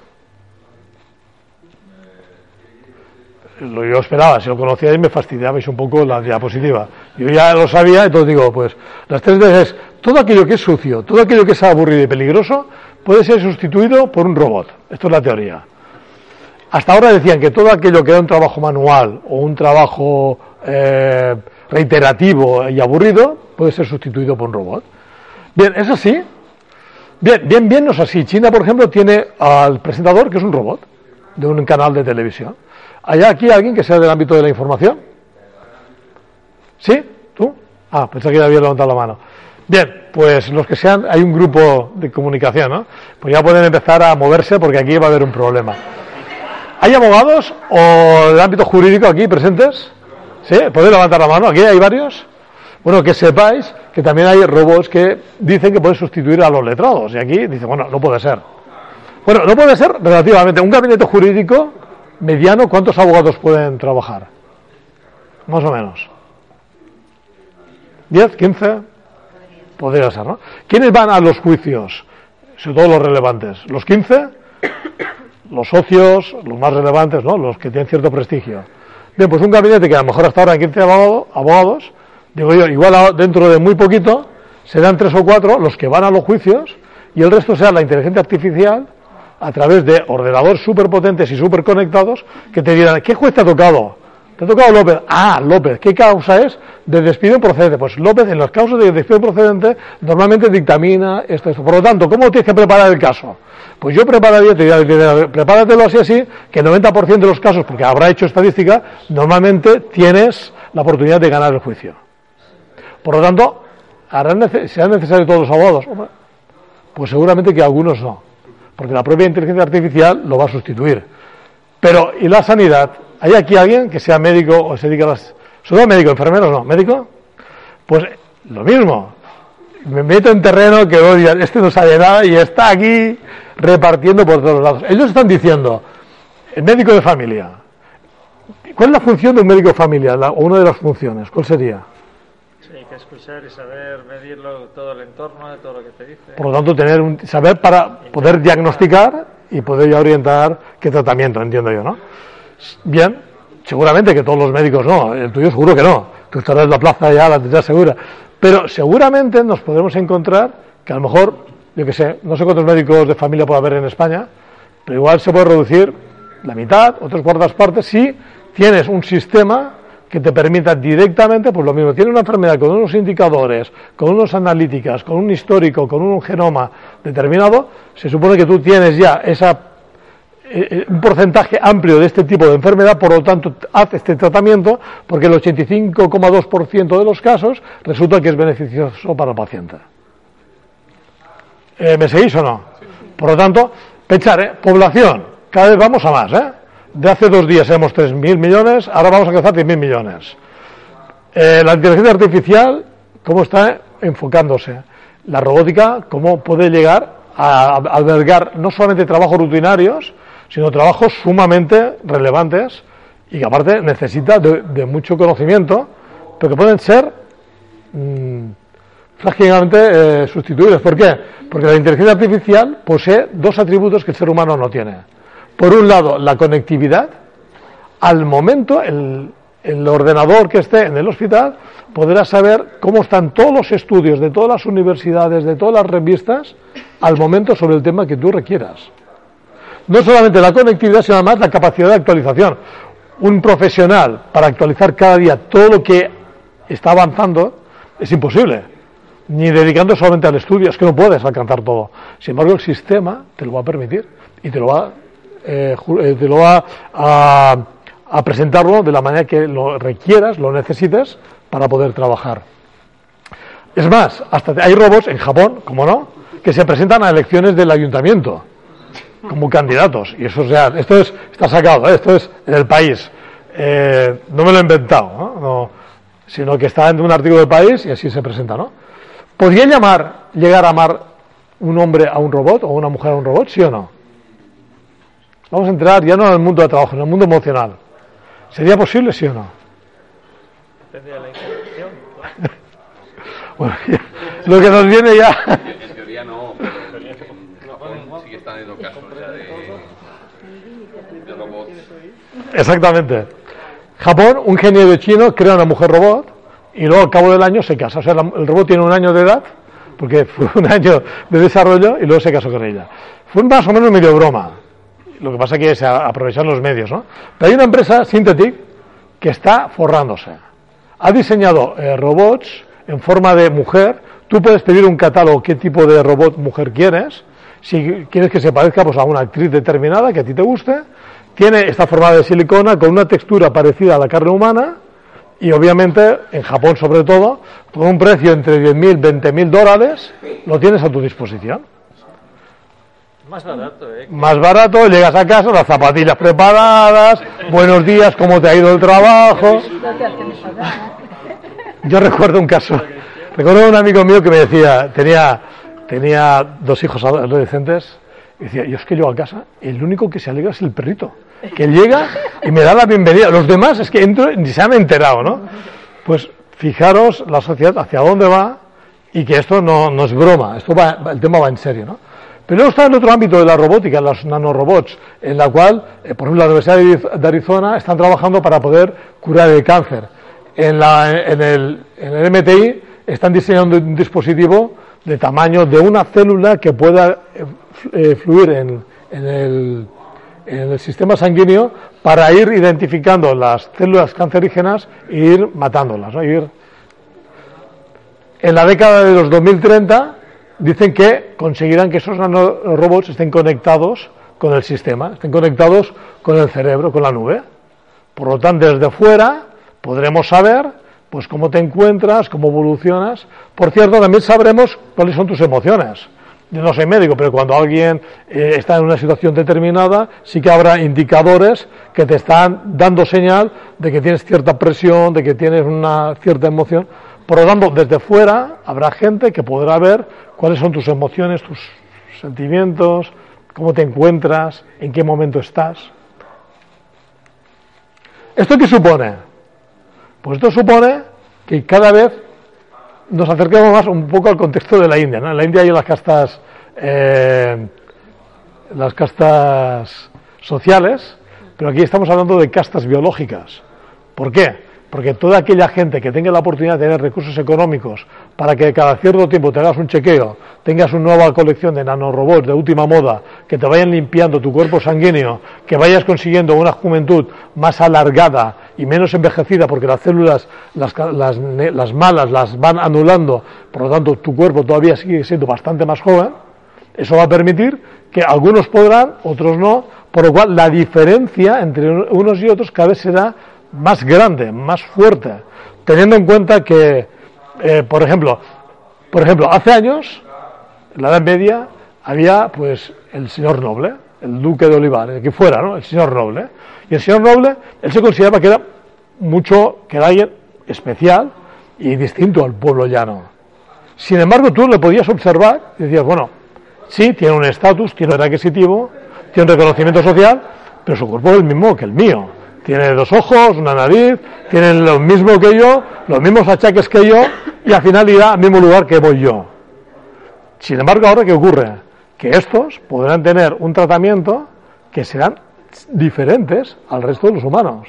Lo yo esperaba, si lo conocíais me fastidiabais un poco la diapositiva. Yo ya lo sabía, entonces digo, pues las 3Ds es todo aquello que es sucio, todo aquello que es aburrido y peligroso puede ser sustituido por un robot. Esto es la teoría. Hasta ahora decían que todo aquello que era un trabajo manual o un trabajo eh, reiterativo y aburrido puede ser sustituido por un robot. Bien, ¿es así? Bien, bien, bien no es así. China, por ejemplo, tiene al presentador que es un robot de un canal de televisión. ¿Hay aquí alguien que sea del ámbito de la información? ¿Sí? ¿Tú? Ah, pensé que ya había levantado la mano. Bien, pues los que sean, hay un grupo de comunicación, ¿no? Pues ya pueden empezar a moverse porque aquí va a haber un problema. ¿Hay abogados o del ámbito jurídico aquí presentes? ¿Sí? ¿Podéis levantar la mano? ¿Aquí hay varios? Bueno, que sepáis que también hay robots que dicen que pueden sustituir a los letrados. Y aquí dice, bueno, no puede ser. Bueno, no puede ser relativamente. Un gabinete jurídico mediano, ¿cuántos abogados pueden trabajar? Más o menos. ¿10? ¿15? Podría ser, ¿no? ¿Quiénes van a los juicios? Sobre todo los relevantes. ¿Los 15? Los socios, los más relevantes, ¿no? Los que tienen cierto prestigio. Bien, pues un gabinete que a lo mejor hasta ahora hay 15 abogados, digo yo, igual dentro de muy poquito serán tres o cuatro los que van a los juicios y el resto sea la inteligencia artificial a través de ordenadores superpotentes y superconectados que te dirán, ¿qué juez te ha tocado? ¿Te ha tocado López? Ah, López. ¿Qué causa es de despido procedente? Pues López en las causas de despido procedente normalmente dictamina esto, esto. Por lo tanto, ¿cómo tienes que preparar el caso? Pues yo prepararía, te diría, prepáratelo así así, que el 90% de los casos, porque habrá hecho estadística, normalmente tienes la oportunidad de ganar el juicio. Por lo tanto, ¿serán necesarios todos los abogados? Pues seguramente que algunos no, porque la propia inteligencia artificial lo va a sustituir. Pero, ¿y la sanidad? ¿Hay aquí alguien que sea médico o se dedica a las... ¿Solo médico, enfermero no? ¿Médico? Pues lo mismo. Me meto en terreno que odia, este no sabe nada y está aquí repartiendo por todos lados. Ellos están diciendo, el médico de familia, ¿cuál es la función de un médico de familia? o una de las funciones, ¿cuál sería? Que escuchar y saber medirlo, todo el entorno, de todo lo que te dice. Por lo tanto, tener un saber para poder diagnosticar y poder ya orientar qué tratamiento, entiendo yo, ¿no? Bien, seguramente que todos los médicos no, el tuyo seguro que no. Tú estarás en la plaza ya, la tendrás segura. Pero seguramente nos podremos encontrar que a lo mejor yo que sé, no sé cuántos médicos de familia puede haber en España, pero igual se puede reducir la mitad, otras cuartas partes, si tienes un sistema que te permita directamente, pues lo mismo, tiene una enfermedad con unos indicadores, con unos analíticas, con un histórico, con un genoma determinado, se supone que tú tienes ya esa, eh, eh, un porcentaje amplio de este tipo de enfermedad, por lo tanto, haz este tratamiento, porque el 85,2% de los casos resulta que es beneficioso para el paciente. Eh, ¿Me seguís o no? Por lo tanto, pensar, ¿eh? población, cada vez vamos a más, ¿eh? De hace dos días éramos 3.000 millones, ahora vamos a alcanzar 10.000 millones. Eh, la inteligencia artificial, ¿cómo está enfocándose? La robótica, ¿cómo puede llegar a albergar no solamente trabajos rutinarios, sino trabajos sumamente relevantes y que aparte necesita de, mucho conocimiento, pero que pueden ser mmm, prácticamente eh. ¿Por qué? Porque la inteligencia artificial posee dos atributos que el ser humano no tiene. Por un lado, la conectividad. Al momento, el, ordenador que esté en el hospital podrá saber cómo están todos los estudios de todas las universidades, de todas las revistas, al momento sobre el tema que tú requieras. No solamente la conectividad, sino además la capacidad de actualización. Un profesional para actualizar cada día todo lo que está avanzando es imposible. Ni dedicando solamente al estudio, es que no puedes alcanzar todo. Sin embargo, el sistema te lo va a permitir y te lo va, eh, eh, te lo va a a presentarlo de la manera que lo requieras, lo necesites para poder trabajar. Es más, hasta hay robots en Japón, como no, que se presentan a elecciones del ayuntamiento como candidatos. Y eso sea, esto es, está sacado, ¿eh? esto es en el país. Eh, no me lo he inventado, ¿no? sino que está en un artículo del país y así se presenta, ¿no? ¿Podría llamar, llegar a amar un hombre a un robot o una mujer a un robot, sí o no? Vamos a entrar ya no en el mundo de trabajo, en el mundo emocional. ¿Sería posible, sí o no? Depende de la interacción. bueno, lo que nos viene ya. En teoría no, pero en Japón sí que están habiendo casos ya de, de robots. Exactamente. Japón, un ingeniero chino crea una mujer robot y luego al cabo del año se casa. O sea, el robot tiene un año de edad, porque fue un año de desarrollo y luego se casó con ella. Fue más o menos medio broma. Lo que pasa es que se aprovechan los medios, ¿no? Pero hay una empresa, Synthetic, que está forrándose. Ha diseñado eh, robots en forma de mujer. Tú puedes pedir un catálogo qué tipo de robot mujer quieres. Si quieres que se parezca pues, a una actriz determinada que a ti te guste. Tiene esta forma de silicona con una textura parecida a la carne humana. Y obviamente, en Japón sobre todo, con un precio entre 10.000 y 20.000 dólares, lo tienes a tu disposición. Más barato, ¿eh? Más barato, llegas a casa, las zapatillas preparadas, buenos días, ¿cómo te ha ido el trabajo? Yo recuerdo un caso, recuerdo un amigo mío que me decía, tenía, tenía dos hijos adolescentes, y decía, yo es que llego a casa, el único que se alegra es el perrito, que llega y me da la bienvenida. Los demás es que entro ni se han enterado, ¿no? Pues fijaros la sociedad hacia dónde va y que esto no, no es broma, esto va, el tema va en serio, ¿no? Pero luego está en otro ámbito de la robótica, los nanorobots, en la cual, eh, por ejemplo, la Universidad de Arizona están trabajando para poder curar el cáncer. En, el, MTI están diseñando un dispositivo de tamaño de una célula que pueda eh, eh, fluir en, el, en, el, sistema sanguíneo para ir identificando las células cancerígenas e ir matándolas. Ir... En la década de los 2030 dicen que conseguirán que esos nanorobots estén conectados con el sistema, estén conectados con el cerebro, con la nube. Por lo tanto, desde fuera podremos saber pues cómo te encuentras, cómo evolucionas. Por cierto, también sabremos cuáles son tus emociones. Yo no soy médico, pero cuando alguien eh, está en una situación determinada, sí que habrá indicadores que te están dando señal de que tienes cierta presión, de que tienes una cierta emoción. Por lo tanto, desde fuera habrá gente que podrá ver cuáles son tus emociones, tus sentimientos, cómo te encuentras, en qué momento estás. ¿Esto qué supone? Pues esto supone que cada vez nos acerquemos más un poco al contexto de la India. En la India hay las castas, eh, las castas sociales, pero aquí estamos hablando de castas biológicas. ¿Por qué? Porque toda aquella gente que tenga la oportunidad de tener recursos económicos para que cada cierto tiempo te hagas un chequeo, tengas una nueva colección de nanorobots de última moda, que te vayan limpiando tu cuerpo sanguíneo, que vayas consiguiendo una juventud más alargada y menos envejecida, porque las células, las, las malas, las van anulando, por lo tanto tu cuerpo todavía sigue siendo bastante más joven, eso va a permitir que algunos podrán, otros no, por lo cual la diferencia entre unos y otros cada vez será más grande, más fuerte, teniendo en cuenta que, eh, por ejemplo, por ejemplo, hace años, en la Edad Media, había pues el señor noble, el duque de Olivares, que fuera, ¿no? El señor Noble. Y el señor Noble, él se consideraba que era mucho, que era alguien especial y distinto al pueblo llano. Sin embargo, tú le podías observar y decías, bueno, sí, tiene un estatus, tiene un adquisitivo, tiene un reconocimiento social, pero su cuerpo es el mismo que el mío. Tiene dos ojos, una nariz, tiene lo mismo que yo, los mismos achaques que yo, y al final irá al mismo lugar que voy yo. Sin embargo, ahora qué ocurre? Que estos podrán tener un tratamiento que serán diferentes al resto de los humanos.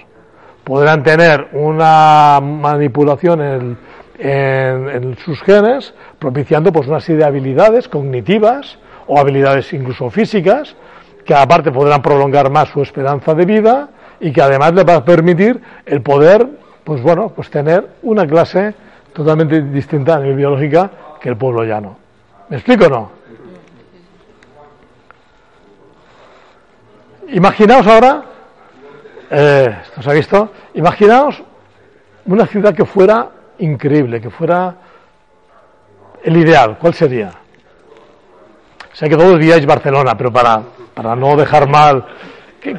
Podrán tener una manipulación en, en- sus genes, propiciando pues una serie de habilidades cognitivas o habilidades incluso físicas, que aparte podrán prolongar más su esperanza de vida y que además les va a permitir el poder, pues bueno, pues tener una clase totalmente distinta a nivel biológica que el pueblo llano. ¿Me explico o no? Imaginaos ahora, eh, esto se ha visto, imaginaos una ciudad que fuera increíble, que fuera el ideal. ¿Cuál sería? Sé que todos diríais Barcelona, pero para, para no dejar mal. ¿qué-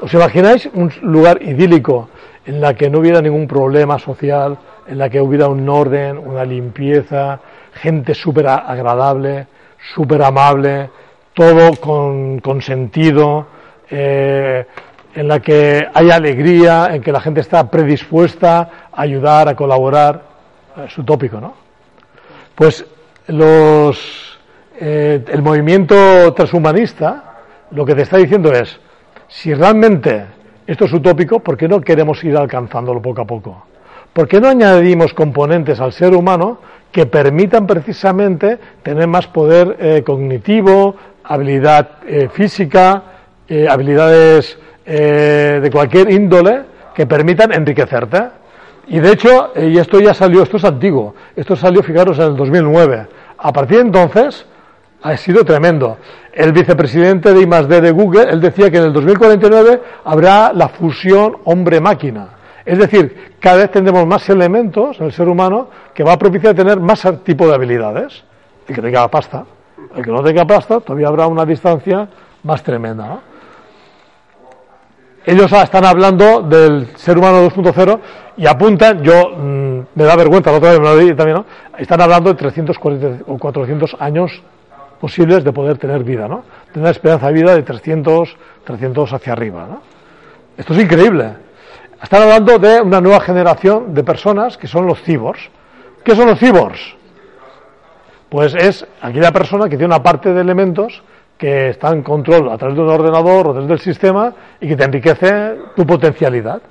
¿Os imagináis un lugar idílico en la que no hubiera ningún problema social, en la que hubiera un orden, una limpieza, gente súper agradable, súper amable, todo con, sentido, eh, en la que hay alegría, en que la gente está predispuesta a ayudar, a colaborar? Es utópico, ¿no? Pues los, eh, el movimiento transhumanista lo que te está diciendo es, si realmente esto es utópico, ¿por qué no queremos ir alcanzándolo poco a poco? ¿Por qué no añadimos componentes al ser humano que permitan precisamente tener más poder eh, cognitivo, habilidad eh, física, eh, habilidades de cualquier índole que permitan enriquecerte? Y de hecho, y esto ya salió, esto es antiguo, esto salió, fijaros, en el 2009. A partir de entonces ha sido tremendo. El vicepresidente de I+D de Google, él decía que en el 2049 habrá la fusión hombre-máquina. Es decir, cada vez tendremos más elementos en el ser humano que va a propiciar tener más tipo de habilidades. El que tenga pasta. El que no tenga pasta, todavía habrá una distancia más tremenda. Ellos ah, están hablando del ser humano 2.0 y apuntan, yo mm, me da vergüenza, la otra vez me lo di también, ¿no? están hablando de 340 o 400 años posibles de poder tener vida, ¿no? Tener esperanza de vida de 300, 300 hacia arriba, ¿no? Esto es increíble. Están hablando de una nueva generación de personas que son los cyborgs. ¿Qué son los cyborgs? Pues es aquella persona que tiene una parte de elementos que está en control a través de un ordenador o a través del sistema y que te enriquece tu potencialidad.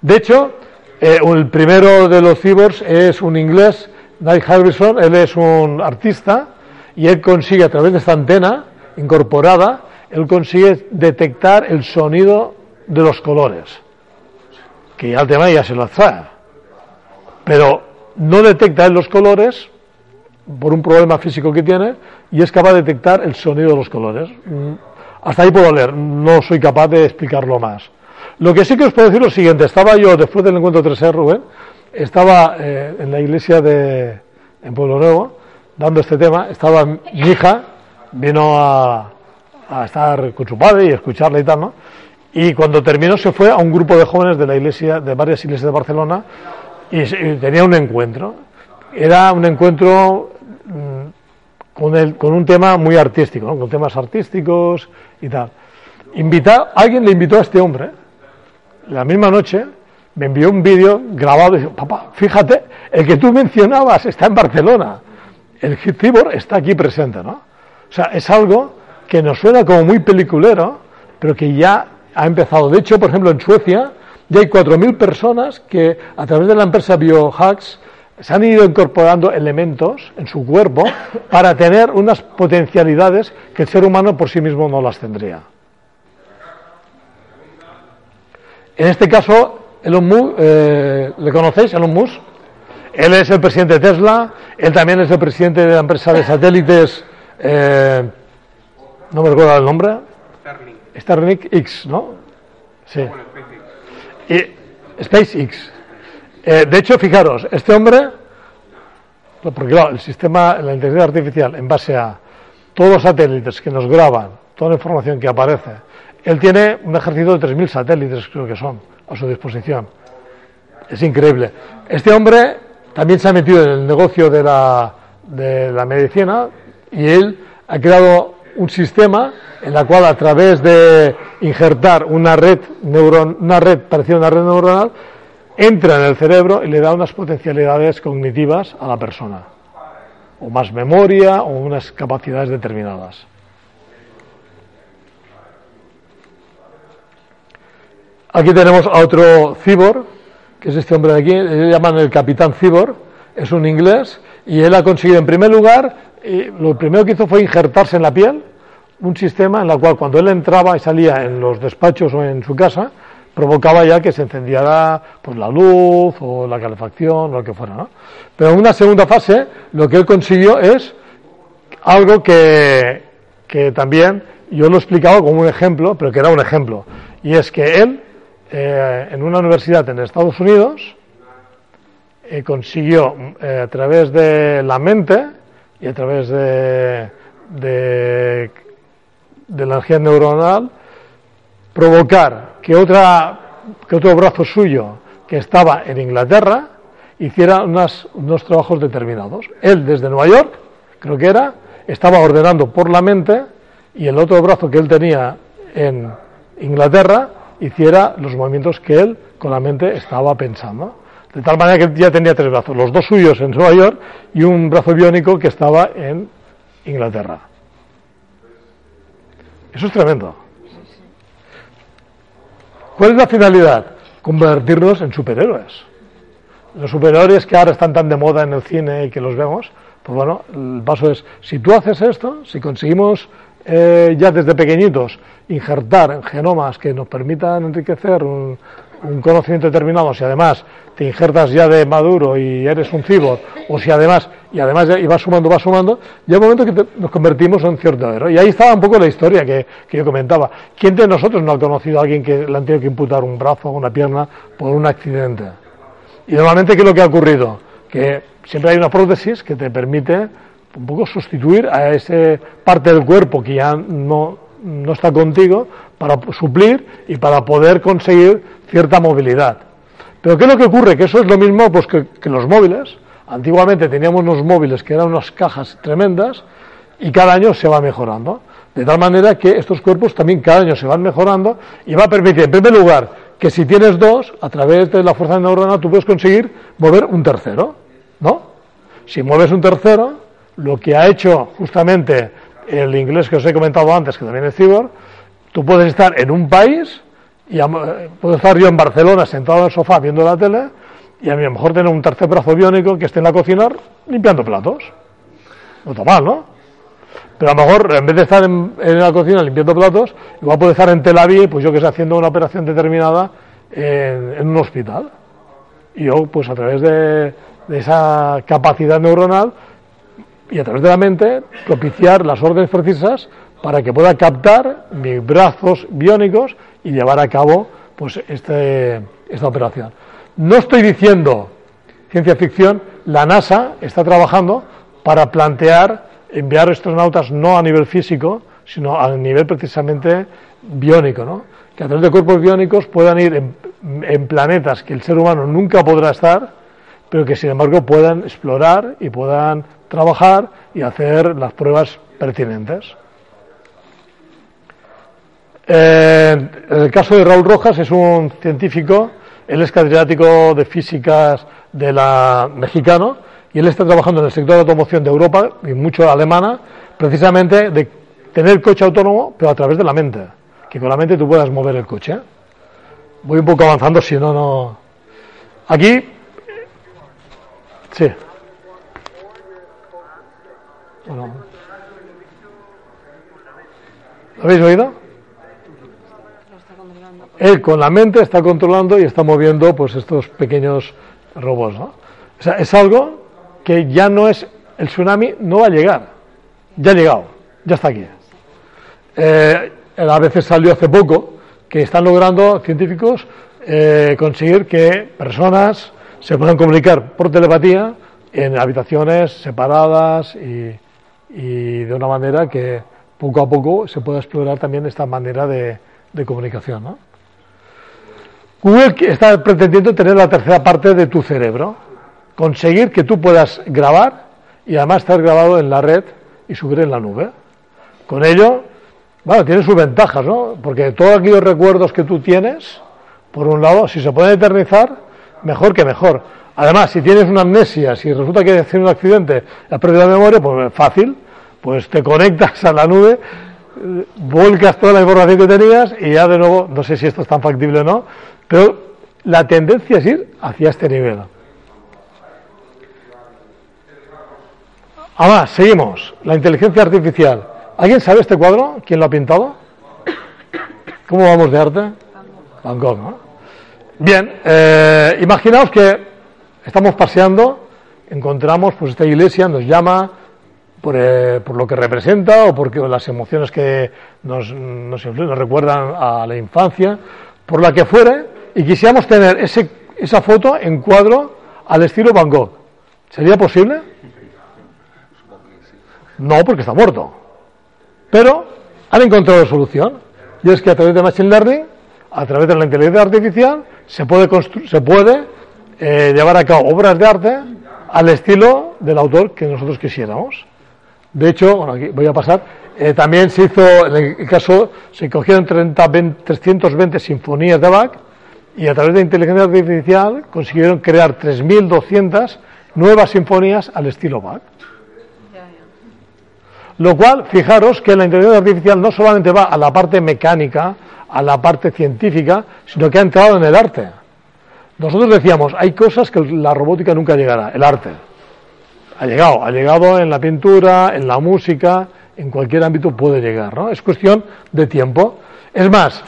De hecho, eh, el primero de los cyborgs es un inglés, Nick Harbison, él es un artista y él consigue a través de esta antena incorporada, él consigue detectar el sonido de los colores, que ya el tema ya se lo trae, pero no detecta él los colores por un problema físico que tiene y es capaz de detectar el sonido de los colores. Mm, Hasta ahí puedo leer, no soy capaz de explicarlo más. Lo que sí que os puedo decir es lo siguiente, estaba yo después del encuentro 3R, Rubén, estaba eh, en la iglesia de en Pueblo Nuevo dando este tema, estaba mi hija, vino a, a estar con su padre y escucharle y tal, ¿no? Y cuando terminó se fue a un grupo de jóvenes de la iglesia, de varias iglesias de Barcelona, y, tenía un encuentro. Era un encuentro mm, con, el, con un tema muy artístico, ¿no? con temas artísticos y tal. Alguien le invitó a este hombre, la misma noche, me envió un vídeo grabado y dijo, papá, fíjate, el que tú mencionabas está en Barcelona, el cyborg está aquí presente, ¿no? O sea, es algo que nos suena como muy peliculero, pero que ya ha empezado. De hecho, por ejemplo, en Suecia ya hay 4.000 personas que a través de la empresa Biohacks se han ido incorporando elementos en su cuerpo para tener unas potencialidades que el ser humano por sí mismo no las tendría. En este caso, Elon Musk, eh, ¿le conocéis, Elon Musk? Él es el presidente de Tesla, él también es el presidente de la empresa de satélites, eh, no me recuerdo el nombre, Starlink X, ¿no? Sí. Y SpaceX. Eh, de hecho, fijaros, este hombre, porque claro, el sistema, la inteligencia artificial, en base a todos los satélites que nos graban toda la información que aparece. Él tiene un ejército de 3.000 satélites, creo que son, a su disposición. Es increíble. Este hombre también se ha metido en el negocio de la, de la medicina y él ha creado un sistema en la cual a través de injertar una red, neuron, una red parecida a una red neuronal, entra en el cerebro y le da unas potencialidades cognitivas a la persona, o más memoria o unas capacidades determinadas. Aquí tenemos a otro cibor, que es este hombre de aquí, le llaman el capitán cibor, es un inglés, y él ha conseguido en primer lugar, lo primero que hizo fue injertarse en la piel un sistema en el cual cuando él entraba y salía en los despachos o en su casa, provocaba ya que se encendiera pues la luz o la calefacción o lo que fuera. ¿no? Pero en una segunda fase lo que él consiguió es algo que, que también yo lo he explicado como un ejemplo, pero que era un ejemplo. Y es que él, eh, en una universidad en Estados Unidos, eh, consiguió eh, a través de la mente y a través de, de, la energía neuronal provocar que, otra, que otro brazo suyo que estaba en Inglaterra hiciera unas, unos trabajos determinados. Él desde Nueva York, creo que era, estaba ordenando por la mente y el otro brazo que él tenía en Inglaterra hiciera los movimientos que él con la mente estaba pensando. De tal manera que ya tenía tres brazos, los dos suyos en Nueva York y un brazo biónico que estaba en Inglaterra. Eso es tremendo. ¿Cuál es la finalidad? Convertirnos en superhéroes. Los superhéroes que ahora están tan de moda en el cine y que los vemos, pues bueno, el paso es, si tú haces esto, si conseguimos eh, ya desde pequeñitos injertar genomas que nos permitan enriquecer un, un conocimiento determinado, si además te injertas ya de maduro y eres un cibor, o si además, y además y vas sumando, vas sumando, ya un momento que nos convertimos en cierto héroe. Y ahí estaba un poco la historia que, que, yo comentaba. ¿Quién de nosotros no ha conocido a alguien que le han tenido que imputar un brazo o una pierna por un accidente? Y normalmente, ¿qué es lo que ha ocurrido? Que siempre hay una prótesis que te permite un poco sustituir a esa parte del cuerpo que ya no, no está contigo para suplir y para poder conseguir cierta movilidad. Pero ¿qué es lo que ocurre? Que eso es lo mismo pues, que, los móviles. Antiguamente teníamos unos móviles que eran unas cajas tremendas y cada año se va mejorando. De tal manera que estos cuerpos también cada año se van mejorando y va a permitir, en primer lugar, que si tienes dos, a través de la fuerza neuronal tú puedes conseguir mover un tercero, ¿no? Si mueves un tercero, lo que ha hecho justamente el inglés que os he comentado antes, que también es cibor, tú puedes estar en un país y puedo estar yo en Barcelona sentado en el sofá viendo la tele y a lo mejor tener un tercer brazo biónico que esté en la cocina limpiando platos. No está mal, ¿no? Pero a lo mejor en vez de estar en, la cocina limpiando platos, igual puede estar en Tel Aviv, pues yo que sé, haciendo una operación determinada en, un hospital. Y yo, pues a través de esa capacidad neuronal y a través de la mente, propiciar las órdenes precisas para que pueda captar mis brazos biónicos y llevar a cabo pues este, esta operación. No estoy diciendo ciencia ficción, la NASA está trabajando para plantear enviar astronautas no a nivel físico, sino a nivel precisamente biónico, ¿no? que a través de cuerpos biónicos puedan ir en, en planetas que el ser humano nunca podrá estar, pero que sin embargo puedan explorar y puedan trabajar y hacer las pruebas pertinentes. Eh, en el caso de Raúl Rojas es un científico, él es catedrático de físicas de la mexicano y él está trabajando en el sector de automoción de Europa y mucho alemana, precisamente de tener coche autónomo, pero a través de la mente, que con la mente tú puedas mover el coche. Voy un poco avanzando, si no, no. Aquí, sí. Bueno. ¿Lo habéis oído? Él con la mente está controlando y está moviendo pues estos pequeños robots. ¿no? O sea, es algo que ya no es, el tsunami no va a llegar, ya ha llegado, ya está aquí. Eh, a veces salió hace poco que están logrando científicos eh, conseguir que personas se puedan comunicar por telepatía en habitaciones separadas y, de una manera que poco a poco se pueda explorar también esta manera de, de comunicación. ¿no? Google está pretendiendo tener la tercera parte de tu cerebro, conseguir que tú puedas grabar y además estar grabado en la red y subir en la nube. Con ello, bueno, tiene sus ventajas, ¿no? Porque todos aquellos recuerdos que tú tienes, por un lado, si se pueden eternizar, mejor que mejor. Además, si tienes una amnesia, si resulta que tenido un accidente, has perdido la memoria, pues fácil, pues te conectas a la nube, eh, vuelcas toda la información que tenías y ya de nuevo, no sé si esto es tan factible o no, pero la tendencia es ir hacia este nivel. Además, seguimos. La inteligencia artificial. ¿Alguien sabe este cuadro? ¿Quién lo ha pintado? ¿Cómo vamos de arte? Gogh, ¿no? Bien, eh, imaginaos que estamos paseando, encontramos pues esta iglesia, nos llama por, eh, por lo que representa o porque las emociones que nos, nos, nos recuerdan a la infancia, por la que fuere, y quisiéramos tener ese, esa foto en cuadro al estilo Van Gogh. ¿Sería posible? No, porque está muerto. Pero han encontrado solución. Y es que a través de Machine Learning, a través de la inteligencia artificial, se puede, se puede eh, llevar a cabo obras de arte al estilo del autor que nosotros quisiéramos. De hecho, bueno, aquí voy a pasar, eh, también se hizo, en el caso, se cogieron 30, 20, 320 sinfonías de Bach y a través de inteligencia artificial consiguieron crear 3.200 nuevas sinfonías al estilo Bach. Lo cual, fijaros que la inteligencia artificial no solamente va a la parte mecánica, a la parte científica, sino que ha entrado en el arte. Nosotros decíamos, hay cosas que la robótica nunca llegará, el arte. Ha llegado, ha llegado en la pintura, en la música, en cualquier ámbito puede llegar, ¿no? Es cuestión de tiempo. Es más,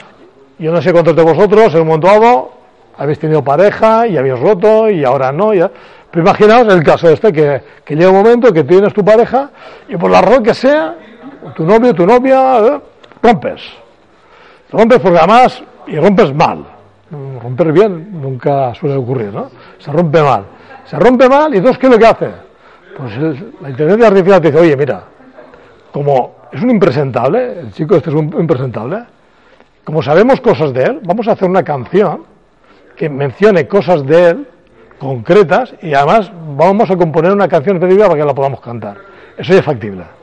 yo no sé cuántos de vosotros en un momento dado habéis tenido pareja y habéis roto y ahora no, ya. Pero imaginaos el caso este, que, llega un momento que tienes tu pareja y por la razón que sea, tu novio, tu novia, eh, rompes. Rompes porque además, y rompes mal. Romper bien nunca suele ocurrir, ¿no? Se rompe mal. Se rompe mal y entonces, ¿qué es lo que hace? Pues la inteligencia artificial te dice, oye, mira, como es un impresentable, el chico este es un impresentable, como sabemos cosas de él, vamos a hacer una canción que mencione cosas de él concretas y además vamos a componer una canción específica para que la podamos cantar. Eso ya es factible.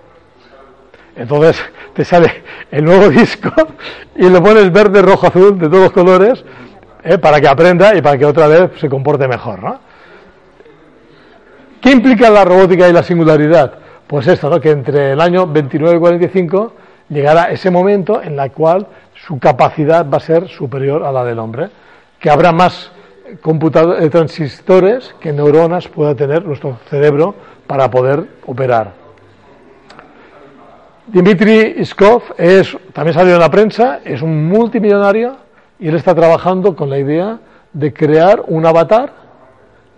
Entonces te sale el nuevo disco y le pones verde, rojo, azul, de todos los colores, eh, para que aprenda y para que otra vez se comporte mejor. ¿no? ¿Qué implica la robótica y la singularidad? Pues esto, ¿no? que entre el año 29 y 45 llegará ese momento en el cual su capacidad va a ser superior a la del hombre, que habrá más computadores, transistores que neuronas pueda tener nuestro cerebro para poder operar. Dimitri Iskov es, también salió en la prensa, es un multimillonario y él está trabajando con la idea de crear un avatar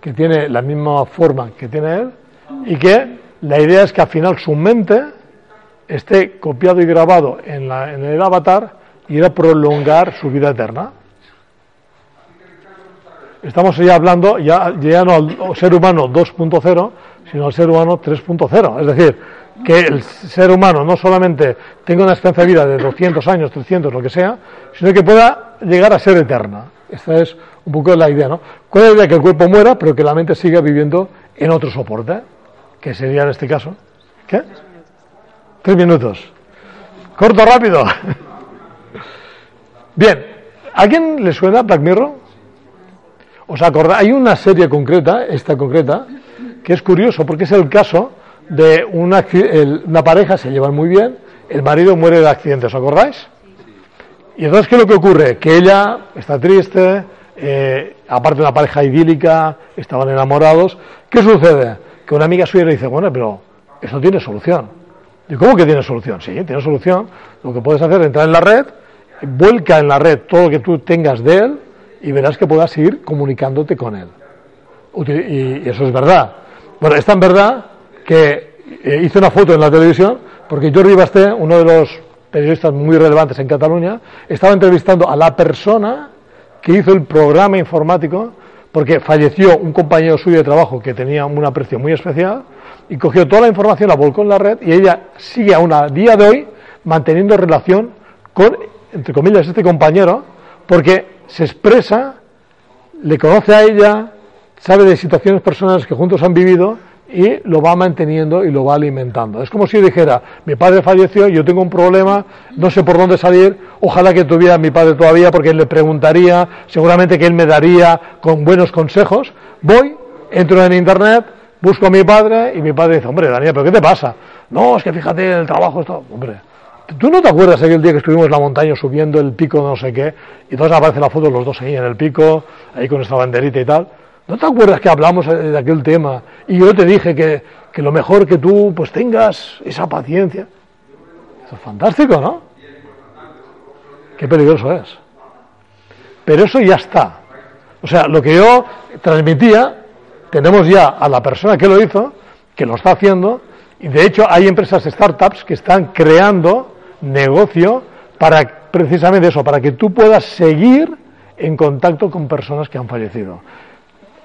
que tiene la misma forma que tiene él y que la idea es que al final su mente esté copiado y grabado en, la, el avatar y a prolongar su vida eterna. Estamos ya hablando ya no al ser humano 2.0, sino al ser humano 3.0. Es decir, que el ser humano no solamente tenga una esperanza de vida de 200 años, 300, lo que sea, sino que pueda llegar a ser eterna. Esta es un poco la idea, ¿no? ¿Cuál es la idea? Que el cuerpo muera, pero que la mente siga viviendo en otro soporte, que sería en este caso. ¿Qué? Tres minutos. Corto, rápido. Bien, ¿a quién le suena Black Mirror? ¿Os acordáis? Hay una serie concreta, esta concreta, que es curioso porque es el caso de una, pareja, se llevan muy bien, el marido muere de accidente, ¿os acordáis? Y entonces, ¿qué es lo que ocurre? Que ella está triste, eh, aparte de una pareja idílica, estaban enamorados. ¿Qué sucede? Que una amiga suya le dice, bueno, pero eso tiene solución. ¿Y cómo que tiene solución? Sí, tiene solución. Lo que puedes hacer es entrar en la red, vuelca en la red todo lo que tú tengas de él y verás que puedas seguir comunicándote con él. Y eso es verdad. Bueno, es tan verdad que eh, hice una foto en la televisión porque Jordi Basté, uno de los periodistas muy relevantes en Cataluña, estaba entrevistando a la persona que hizo el programa informático porque falleció un compañero suyo de trabajo que tenía un aprecio muy especial y cogió toda la información, la volcó en la red y ella sigue aún a día de hoy manteniendo relación con, entre comillas, este compañero, porque se expresa, le conoce a ella, sabe de situaciones personales que juntos han vivido y lo va manteniendo y lo va alimentando. Es como si dijera, mi padre falleció, yo tengo un problema, no sé por dónde salir, ojalá que tuviera mi padre todavía porque él le preguntaría, seguramente que él me daría con buenos consejos. Voy, entro en internet, busco a mi padre y mi padre dice, hombre, Daniel, ¿pero qué te pasa? No, es que fíjate, el trabajo está... Hombre, ¿tú no te acuerdas aquel día que estuvimos en la montaña subiendo el pico no sé qué? Y entonces aparece la foto los dos ahí en el pico, ahí con nuestra banderita y tal. ¿No te acuerdas que hablamos de aquel tema? Y yo te dije que, que lo mejor que tú pues tengas esa paciencia. Eso es fantástico, ¿no? Qué peligroso es. Pero eso ya está. O sea, lo que yo transmitía, tenemos ya a la persona que lo hizo, que lo está haciendo, y de hecho hay empresas startups que están creando negocio para precisamente eso, para que tú puedas seguir en contacto con personas que han fallecido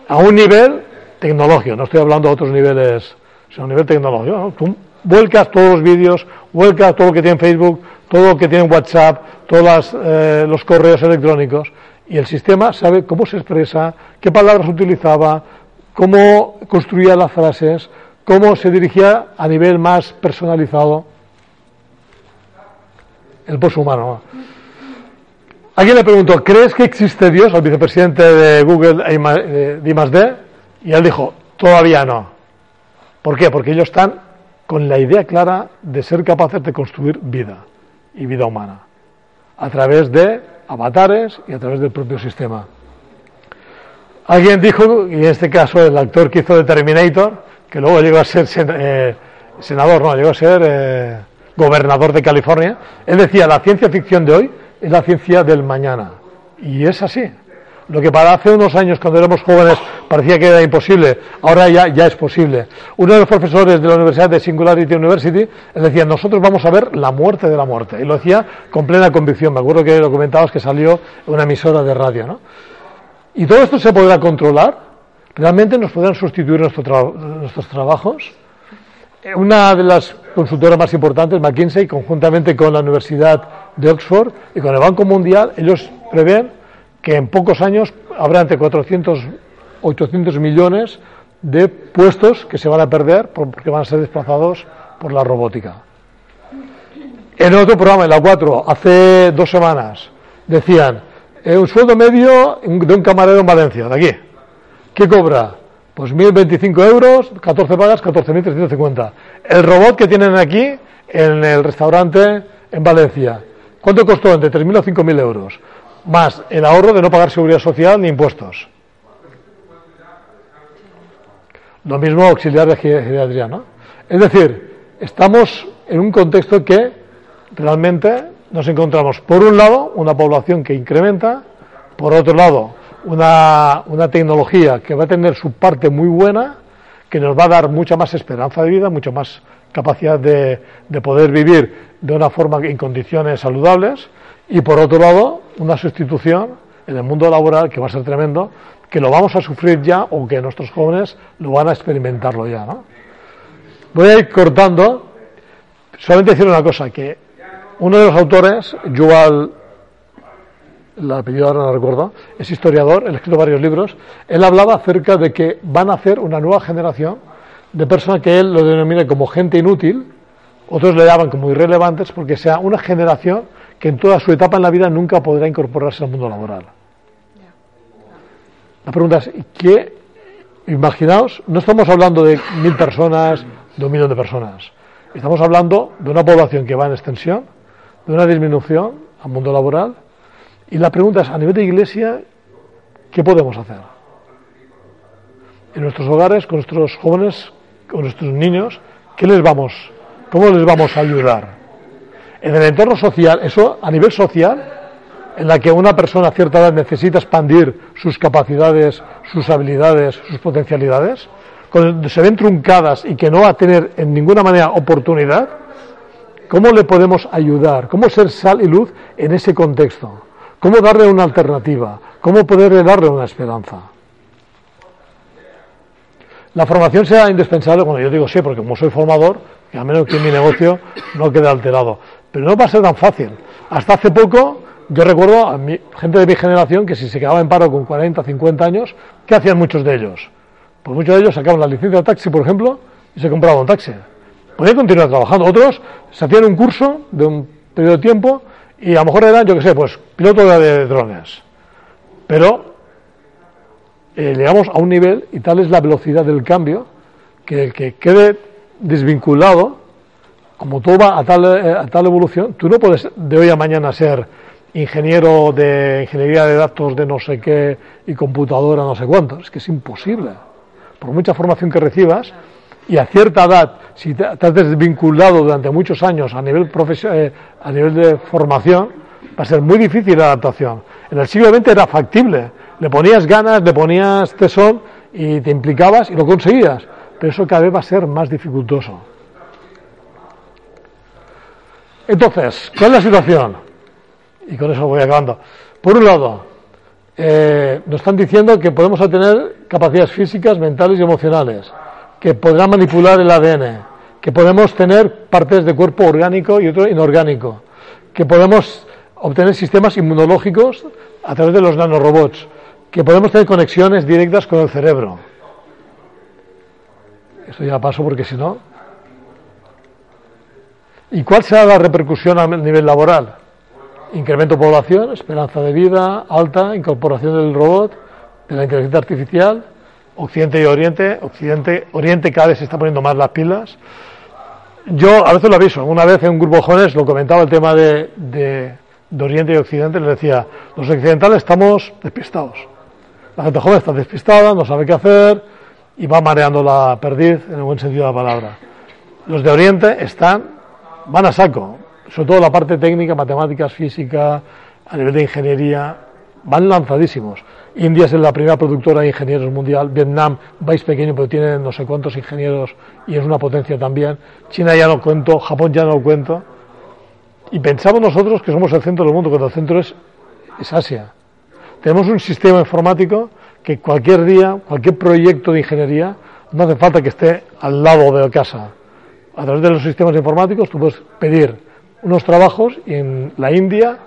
a un nivel tecnológico, no estoy hablando de otros niveles, sino a nivel tecnológico. Tú vuelcas todos los vídeos, vuelcas todo lo que tiene Facebook, todo lo que tiene WhatsApp, todos eh, los correos electrónicos, y el sistema sabe cómo se expresa, qué palabras utilizaba, cómo construía las frases, cómo se dirigía a nivel más personalizado el post humano. Alguien le preguntó, ¿crees que existe Dios al vicepresidente de Google, eh, D+D? Y él dijo, todavía no. ¿Por qué? Porque ellos están con la idea clara de ser capaces de construir vida y vida humana a través de avatares y a través del propio sistema. Alguien dijo, y en este caso el actor que hizo de Terminator, que luego llegó a ser eh, senador, no, llegó a ser eh, gobernador de California, él decía, la ciencia ficción de hoy es la ciencia del mañana. Y es así. Lo que para hace unos años, cuando éramos jóvenes, parecía que era imposible, ahora ya, ya es posible. Uno de los profesores de la Universidad de Singularity University decía, nosotros vamos a ver la muerte de la muerte. Y lo decía con plena convicción. Me acuerdo que lo comentabas que salió una emisora de radio. ¿no? Y todo esto se podrá controlar. Realmente nos podrán sustituir nuestros trabajos. Una de las consultoras más importantes, McKinsey, conjuntamente con la Universidad de Oxford y con el Banco Mundial, ellos prevén que en pocos años habrá entre 400 800 millones de puestos que se van a perder porque van a ser desplazados por la robótica. En otro programa, en la 4, hace dos semanas, decían, eh, un sueldo medio de un camarero en Valencia, de aquí. ¿Qué cobra? Pues 1.025 euros, 14 pagas, 14.350. El robot que tienen aquí en el restaurante en Valencia, ¿Cuánto costó? Entre 3.000 o 5.000 euros. Más el ahorro de no pagar seguridad social ni impuestos. Lo mismo auxiliar de geriatría, ¿no? Es decir, estamos en un contexto que realmente nos encontramos, por un lado, una población que incrementa, por otro lado, una, una tecnología que va a tener su parte muy buena, que nos va a dar mucha más esperanza de vida, mucha más capacidad de, de poder vivir de una forma en condiciones saludables y por otro lado una sustitución en el mundo laboral que va a ser tremendo, que lo vamos a sufrir ya o que nuestros jóvenes lo van a experimentarlo ya. ¿no? Voy a ir cortando, solamente decir una cosa, que uno de los autores, Yuval, el apellido ahora no recuerdo, es historiador, él escrito varios libros, él hablaba acerca de que van a hacer una nueva generación de personas que él lo denomina como gente inútil, otros le llaman como irrelevantes porque sea una generación que en toda su etapa en la vida nunca podrá incorporarse al mundo laboral. La pregunta es, ¿qué? Imaginaos, no estamos hablando de mil personas, de un millón de personas. Estamos hablando de una población que va en extensión, de una disminución al mundo laboral. Y la pregunta es, a nivel de iglesia, ¿qué podemos hacer? En nuestros hogares, con nuestros jóvenes, con nuestros niños, ¿qué les vamos ¿Cómo les vamos a ayudar? En el entorno social, eso a nivel social, en la que una persona a cierta edad necesita expandir sus capacidades, sus habilidades, sus potencialidades, cuando se ven truncadas y que no va a tener en ninguna manera oportunidad, ¿cómo le podemos ayudar? ¿Cómo ser sal y luz en ese contexto? ¿Cómo darle una alternativa? ¿Cómo poder darle una esperanza? La formación sea indispensable, bueno, yo digo sí, porque como soy formador, a menos que mi negocio no quede alterado. pero no va a ser tan fácil. Hasta hace poco, yo recuerdo a mi, gente de mi generación que si se quedaba en paro con 40, 50 años, ¿qué hacían muchos de ellos? Pues muchos de ellos sacaban la licencia de taxi, por ejemplo, y se compraban un taxi. Podían continuar trabajando. Otros se hacían un curso de un periodo de tiempo y a lo mejor eran, yo qué sé, pues piloto de drones. Pero eh, llegamos a un nivel, y tal es la velocidad del cambio, que el que quede desvinculado, como todo va a tal, eh, a tal evolución, tú no puedes de hoy a mañana ser ingeniero de ingeniería de datos de no sé qué y computadora no sé cuánto. Es que es imposible. Por mucha formación que recibas y a cierta edad, si te, has desvinculado durante muchos años a nivel, eh, a nivel de formación, va a ser muy difícil la adaptación. En el siglo XX era factible. Le ponías ganas, le ponías tesón y te implicabas y lo conseguías. Pero eso cada vez va a ser más dificultoso. Entonces, ¿cuál es la situación? Y con eso voy acabando. Por un lado, eh, nos están diciendo que podemos tener capacidades físicas, mentales y emocionales, que podrán manipular el ADN, que podemos tener partes de cuerpo orgánico y otro inorgánico, que podemos obtener sistemas inmunológicos a través de los nanorobots, que podemos tener conexiones directas con el cerebro. Eso ya paso porque si no. ¿Y cuál será la repercusión a nivel laboral? Incremento de población, esperanza de vida alta, incorporación del robot, de la inteligencia artificial, Occidente y Oriente. Occidente, Oriente cada vez se está poniendo más las pilas. Yo a veces lo aviso, una vez en un grupo de jóvenes lo comentaba el tema de, de, de Oriente y Occidente, les decía, los occidentales estamos despistados. La gente joven está despistada, no sabe qué hacer y va mareando la perdiz en el buen sentido de la palabra. Los de Oriente están, van a saco, sobre todo la parte técnica, matemáticas, física, a nivel de ingeniería, van lanzadísimos. India es la primera productora de ingenieros mundial, Vietnam, país pequeño pero tiene no sé cuántos ingenieros y es una potencia también. China ya no cuento, Japón ya no cuento. Y pensamos nosotros que somos el centro del mundo, cuando el centro es, es Asia. Tenemos un sistema informático que cualquier día, cualquier proyecto de ingeniería, no hace falta que esté al lado de la casa. A través de los sistemas informáticos tú puedes pedir unos trabajos y en la India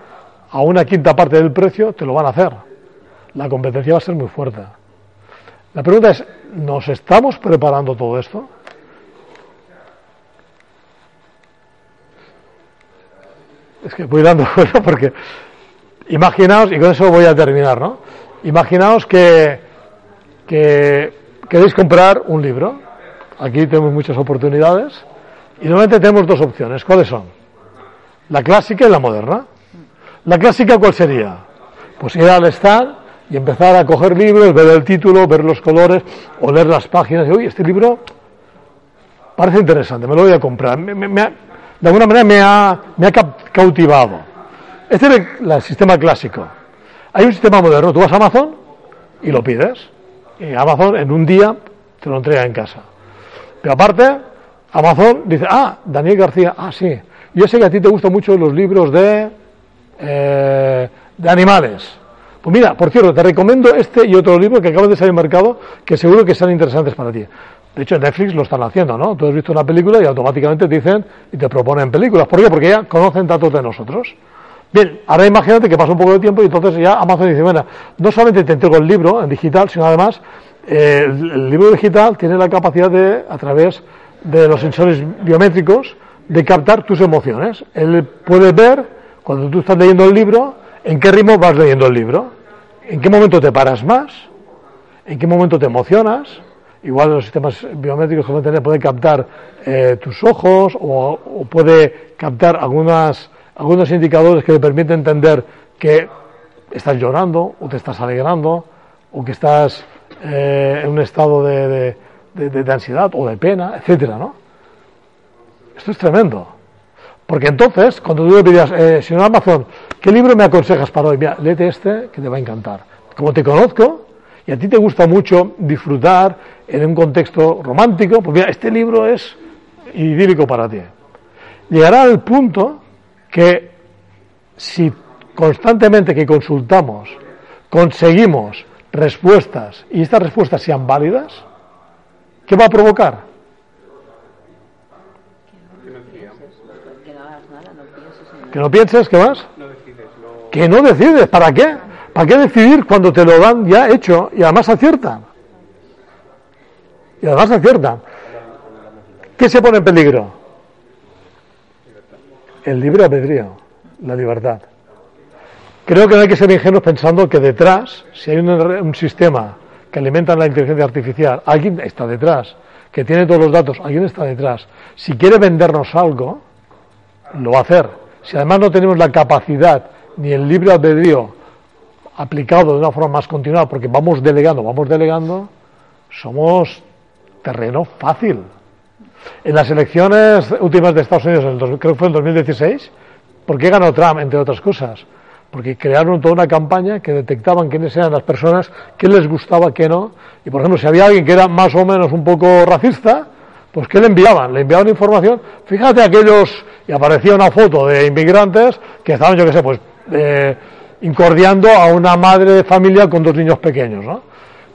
a una quinta parte del precio te lo van a hacer. La competencia va a ser muy fuerte. La pregunta es, ¿nos estamos preparando todo esto? Es que voy dando vuelta porque imaginaos, y con eso voy a terminar, ¿no? Imaginaos que, que queréis comprar un libro. Aquí tenemos muchas oportunidades y normalmente tenemos dos opciones. ¿Cuáles son? La clásica y la moderna. ¿La clásica cuál sería? Pues ir al stand y empezar a coger libros, ver el título, ver los colores o leer las páginas y, oye, este libro parece interesante, me lo voy a comprar. Me, me, de alguna manera me ha, me ha cautivado. Este es el, sistema clásico. Hay un sistema moderno, tú vas a Amazon y lo pides. Y Amazon en un día te lo entrega en casa. Pero aparte, Amazon dice, ah, Daniel García, ah, sí, yo sé que a ti te gustan mucho los libros de, eh, de animales. Pues mira, por cierto, te recomiendo este y otro libro que acaban de salir el mercado que seguro que serán interesantes para ti. De hecho, Netflix lo están haciendo, ¿no? Tú has visto una película y automáticamente te dicen y te proponen películas. ¿Por qué? Porque ya conocen datos de nosotros. Bien, ahora imagínate que pasa un poco de tiempo y entonces ya Amazon dice, bueno, no solamente te entrego el libro en digital, sino además eh, el, libro digital tiene la capacidad de, a través de los sensores biométricos, de captar tus emociones. Él puede ver, cuando tú estás leyendo el libro, en qué ritmo vas leyendo el libro, en qué momento te paras más, en qué momento te emocionas, igual los sistemas biométricos que tener pueden captar eh, tus ojos o, puede captar algunas, algunos indicadores que te permiten entender que estás llorando o te estás alegrando o que estás eh, en un estado de, de, ansiedad o de pena, etcétera, ¿no? Esto es tremendo. Porque entonces, cuando tú le pidas, eh, señor Amazon, ¿qué libro me aconsejas para hoy? Mira, léete este que te va a encantar. Como te conozco, y a ti te gusta mucho disfrutar en un contexto romántico, pues mira, este libro es idílico para ti. Llegará al punto que si constantemente que consultamos conseguimos respuestas y estas respuestas sean válidas, ¿qué va a provocar? Que no pienses, ¿qué más? Que no decides, ¿para qué? ¿Para qué decidir cuando te lo dan ya hecho y además aciertan? Y además aciertan. ¿Qué se pone en peligro? El libre albedrío, la libertad. Creo que no hay que ser ingenuos pensando que detrás, si hay un, un sistema que alimenta la inteligencia artificial, alguien está detrás, que tiene todos los datos, alguien está detrás. Si quiere vendernos algo, lo va a hacer. Si además no tenemos la capacidad ni el libre albedrío aplicado de una forma más continuada, porque vamos delegando, vamos delegando, somos terreno fácil. En las elecciones últimas de Estados Unidos, dos- creo que fue en 2016, ¿por qué ganó Trump, entre otras cosas? Porque crearon toda una campaña que detectaban quiénes eran las personas, qué les gustaba, qué no. Y, por ejemplo, si había alguien que era más o menos un poco racista, pues ¿qué le enviaban? Le enviaban información. Fíjate aquellos, y aparecía una foto de inmigrantes que estaban, yo qué sé, pues eh, incordiando a una madre de familia con dos niños pequeños, ¿no?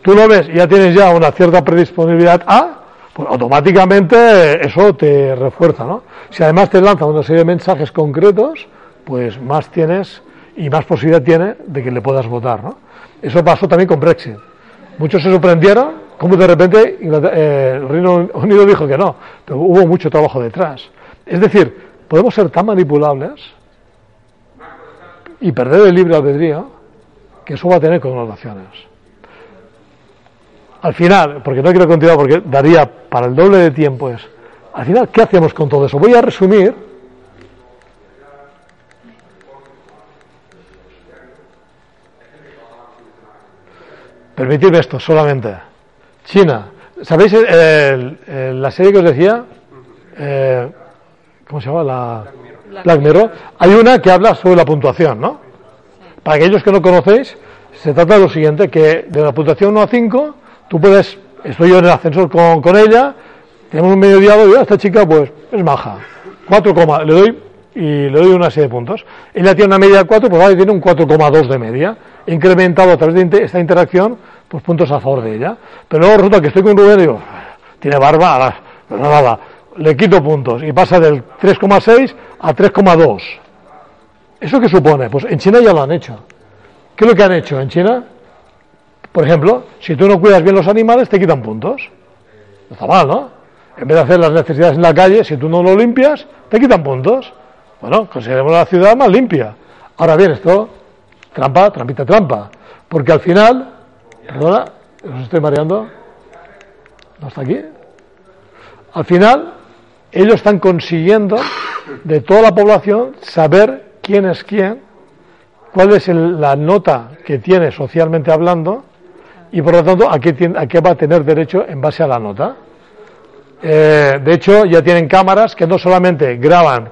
Tú lo ves y ya tienes ya una cierta predisponibilidad a, pues automáticamente eso te refuerza, ¿no? Si además te lanzan una serie de mensajes concretos, pues más tienes y más posibilidad tiene de que le puedas votar, ¿no? Eso pasó también con Brexit. Muchos se sorprendieron cómo de repente eh, el Reino Unido dijo que no, pero hubo mucho trabajo detrás. Es decir, podemos ser tan manipulables y perder el libre albedrío que eso va a tener connotaciones. Al final, porque no quiero continuar porque daría para el doble de tiempo es, al final, ¿qué hacemos con todo eso? Voy a resumir Permitidme esto solamente. China. ¿Sabéis la serie que os decía? Eh, ¿Cómo se llama? La Black Mirror. Hay una que habla sobre la puntuación, ¿no? Para aquellos que no conocéis, se trata de lo siguiente, que de la puntuación 1 a 5, tú puedes, estoy yo en el ascensor con, con ella, tenemos un medio diálogo y "Ah, esta chica pues es maja. 4, coma, le doy y le doy una serie de puntos. Ella tiene una media de 4, pues vale, tiene un 4,2 de media. He incrementado a través de esta interacción pues puntos a favor de ella. Pero luego resulta que estoy con Rubén y digo, tiene barba, ala, pues nada, le quito puntos y pasa del 3,6 a 3,2. ¿Eso qué supone? Pues en China ya lo han hecho. ¿Qué es lo que han hecho en China? Por ejemplo, si tú no cuidas bien los animales, te quitan puntos. Está mal, ¿no? En vez de hacer las necesidades en la calle, si tú no lo limpias, te quitan puntos. Bueno, consideremos la ciudad más limpia. Ahora bien, esto, trampa, trampita, trampa. Porque al final, perdona, os estoy mareando. ¿No está aquí? Al final, ellos están consiguiendo de toda la población saber quién es quién, cuál es el- la nota que tiene socialmente hablando y por lo tanto a qué, tien- a qué va a tener derecho en base a la nota. Eh, de hecho, ya tienen cámaras que no solamente graban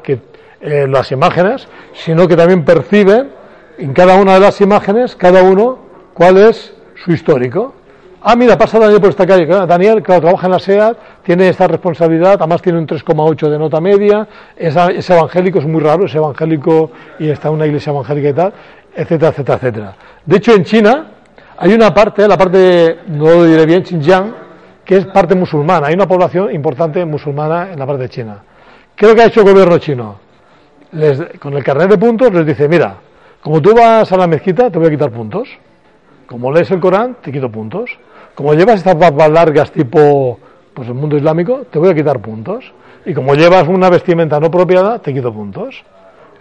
eh, las imágenes, sino que también perciben en cada una de las imágenes, cada uno, cuál es su histórico. Ah, mira, pasa Daniel por esta calle. Daniel, claro, trabaja en la SEAT, tiene esta responsabilidad, además tiene un 3,8 de nota media, es, es evangélico, es muy raro, es evangélico y está en una iglesia evangélica y tal, etcétera, etcétera, etcétera. De hecho, en China hay una parte, la parte, no lo diré bien, Xinjiang, que es parte musulmana. Hay una población importante musulmana en la parte de China. ¿Qué lo que ha hecho el gobierno chino? Les- con el carnet de puntos les dice, mira, como tú vas a la mezquita, te voy a quitar puntos. Como lees el Corán, te quito puntos. Como llevas estas barbas largas tipo pues el mundo islámico, te voy a quitar puntos. Y como llevas una vestimenta no apropiada, te quito puntos.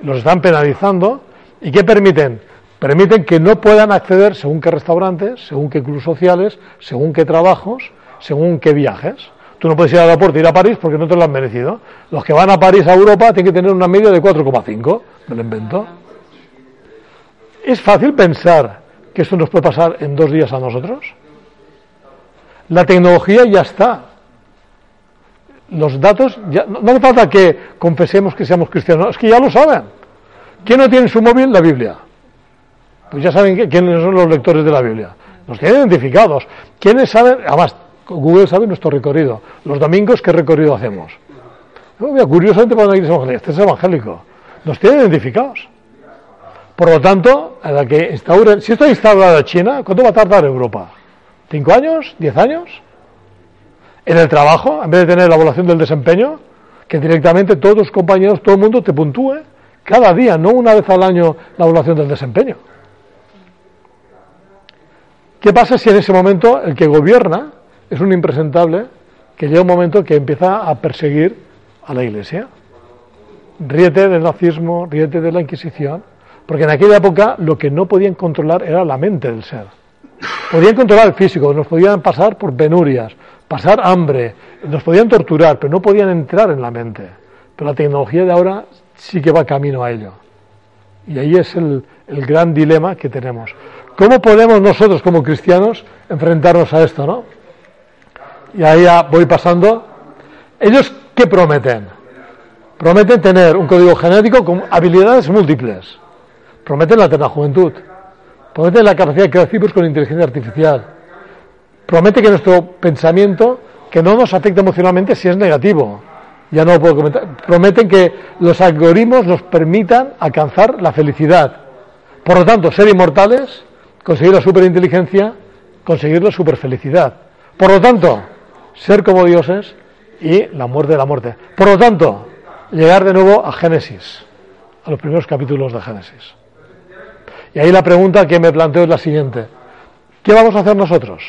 Los están penalizando. ¿Y qué permiten? Permiten que no puedan acceder según qué restaurantes, según qué clubes sociales, según qué trabajos, según qué viajes. Tú no puedes ir al aeropuerto ir a París porque no te lo han merecido. Los que van a París, a Europa, tienen que tener una media de 4,5. Me lo invento. ¿Es fácil pensar que esto nos puede pasar en dos días a nosotros? La tecnología ya está. Los datos, ya, no, no falta que confesemos que seamos cristianos, es que ya lo saben. ¿Quién no tiene en su móvil la Biblia? Pues ya saben que- quiénes son los lectores de la Biblia. Los tienen identificados. ¿Quiénes saben? Además, Google sabe nuestro recorrido. Los domingos, ¿qué recorrido hacemos? Curiosamente para una iglesia. Este es evangélico. Nos tienen identificados. Por lo tanto, a la que instauren, si esto es instaurado en China, ¿cuánto va a tardar Europa? ¿Cinco años? ¿Diez años? En el trabajo, en vez de tener la evaluación del desempeño, que directamente todos los compañeros, todo el mundo te puntúe cada día, no una vez al año la evaluación del desempeño. ¿Qué pasa si en ese momento el que gobierna es un impresentable que llega un momento que empieza a perseguir a la Iglesia? Ríete del nazismo, ríete de la Inquisición, porque en aquella época lo que no podían controlar era la mente del ser. Podían controlar el físico, nos podían pasar por penurias, pasar hambre, nos podían torturar, pero no podían entrar en la mente. Pero la tecnología de ahora sí que va camino a ello. Y ahí es el, el gran dilema que tenemos. ¿Cómo podemos nosotros como cristianos enfrentarnos a esto, no? Y ahí ya voy pasando. ¿Ellos qué prometen? Prometen tener un código genético con habilidades múltiples. Prometen la eterna juventud. Prometen la capacidad de crear con inteligencia artificial. Promete que nuestro pensamiento, que no nos afecta emocionalmente si es negativo. Ya no lo puedo comentar. Prometen que los algoritmos nos permitan alcanzar la felicidad. Por lo tanto, ser inmortales, conseguir la superinteligencia, conseguir la superfelicidad. Por lo tanto, ser como dioses y la muerte de la muerte. Por lo tanto, llegar de nuevo a Génesis, a los primeros capítulos de Génesis. Y ahí la pregunta que me planteo es la siguiente. ¿Qué vamos a hacer nosotros?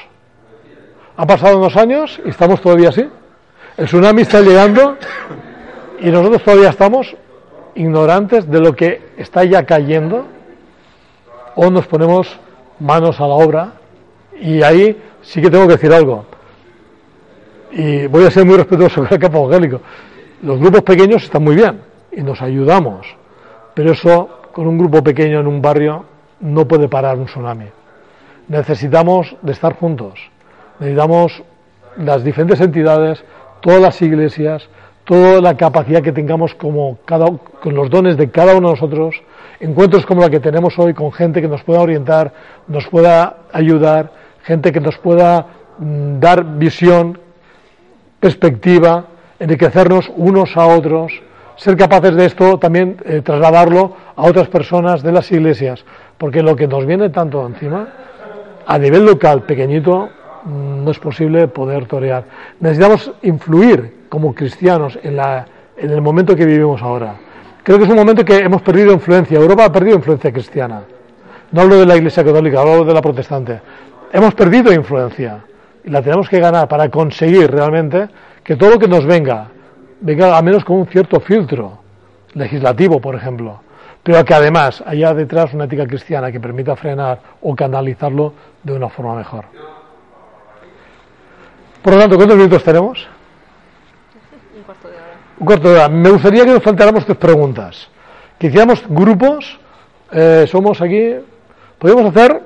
Ha pasado unos años y estamos todavía así. El tsunami está llegando y nosotros todavía estamos ignorantes de lo que está ya cayendo o nos ponemos manos a la obra y ahí sí que tengo que decir algo. Y voy a ser muy respetuoso con el campo evangélico. Los grupos pequeños están muy bien y nos ayudamos, pero eso con un grupo pequeño en un barrio no puede parar un tsunami. Necesitamos de estar juntos, necesitamos las diferentes entidades, todas las iglesias, toda la capacidad que tengamos como cada, con los dones de cada uno de nosotros, encuentros como la que tenemos hoy con gente que nos pueda orientar, nos pueda ayudar, gente que nos pueda mm, dar visión, perspectiva, enriquecernos unos a otros, ser capaces de esto también eh, trasladarlo a otras personas de las iglesias, porque lo que nos viene tanto encima, a nivel local, pequeñito, mm, no es posible poder torear. Necesitamos influir como cristianos en, la, en el momento que vivimos ahora. Creo que es un momento que hemos perdido influencia. Europa ha perdido influencia cristiana. No hablo de la Iglesia Católica, hablo de la protestante. Hemos perdido influencia y la tenemos que ganar para conseguir realmente que todo lo que nos venga, venga al menos con un cierto filtro legislativo, por ejemplo, pero que además haya detrás una ética cristiana que permita frenar o canalizarlo de una forma mejor. Por lo tanto, ¿cuántos minutos tenemos? Un cuarto de hora. Un cuarto de hora. Me gustaría que nos planteáramos tres preguntas. Que hiciéramos grupos, eh, somos aquí, podríamos hacer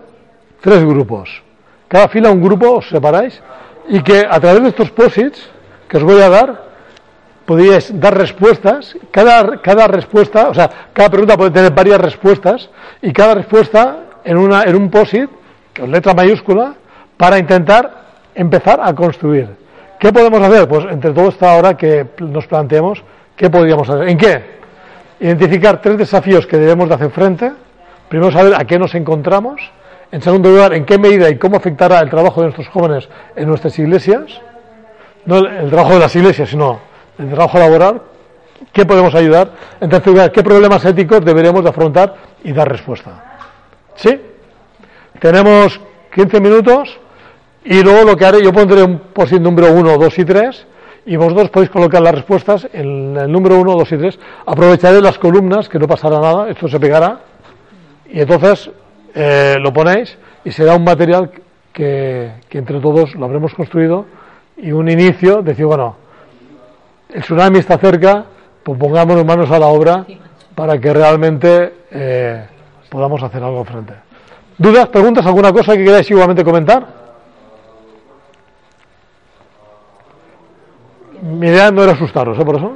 tres grupos. Cada fila un grupo, os separáis, y que a través de estos posits que os voy a dar, podríais dar respuestas. Cada, cada respuesta, o sea, cada pregunta puede tener varias respuestas y cada respuesta en, una, en un POSIT, con letra mayúscula, para intentar empezar a construir. ¿Qué podemos hacer? Pues entre todo esta hora que nos planteemos, ¿qué podríamos hacer? ¿En qué? Identificar tres desafíos que debemos de hacer frente. Primero saber a qué nos encontramos. En segundo lugar, en qué medida y cómo afectará el trabajo de nuestros jóvenes en nuestras iglesias no el, trabajo de las iglesias, sino el trabajo laboral, ¿qué podemos ayudar? En tercer lugar, ¿qué problemas éticos deberemos de afrontar y dar respuesta? ¿Sí? Tenemos 15 minutos y luego lo que haré, yo pondré un post número 1, 2 y 3 y vosotros podéis colocar las respuestas en el número 1, 2 y 3. Aprovecharé las columnas, que no pasará nada, esto se pegará y entonces eh, lo ponéis y será un material que, que entre todos lo habremos construido y un inicio, decir, bueno, el tsunami está cerca, pues pongámonos manos a la obra para que realmente eh, podamos hacer algo frente. ¿Dudas, preguntas, alguna cosa que queráis igualmente comentar? Mi idea no era asustaros, ¿eh? Por eso.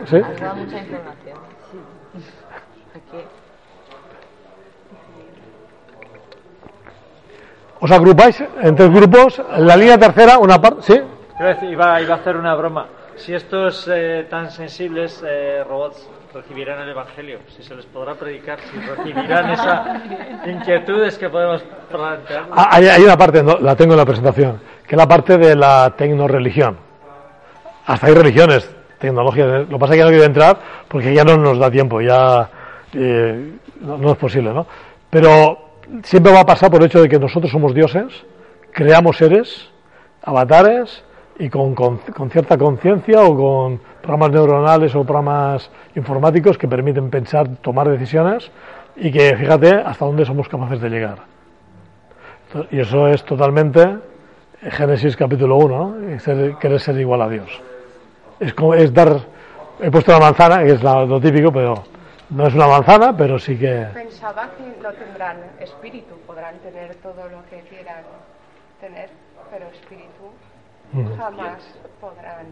¿Os agrupáis en tres grupos? En la línea tercera, una parte, ¿sí? Iba a hacer una broma. Si estos eh, tan sensibles eh, robots recibirán el Evangelio, si se les podrá predicar, si recibirán esas inquietudes que podemos plantear. Ah, Hay, hay una parte, no, la tengo en la presentación, que es la parte de la tecnoreligión. Hasta hay religiones, tecnologías. ¿eh? Lo que pasa es que ya no quiero entrar porque ya no nos da tiempo. Ya eh, no, no es posible, ¿no? Pero siempre va a pasar por el hecho de que nosotros somos dioses, creamos seres, avatares, y con, con- con cierta conciencia o con programas neuronales o programas informáticos que permiten pensar, tomar decisiones y que fíjate hasta dónde somos capaces de llegar. Y eso es totalmente Génesis capítulo 1, ¿no? Y ser- querer ser igual a Dios. Es, como, es dar, he puesto la manzana, que es la- lo típico, pero no es una manzana, pero sí que... Pensaba que no tendrán espíritu, podrán tener todo lo que quieran tener, pero espíritu jamás podrán.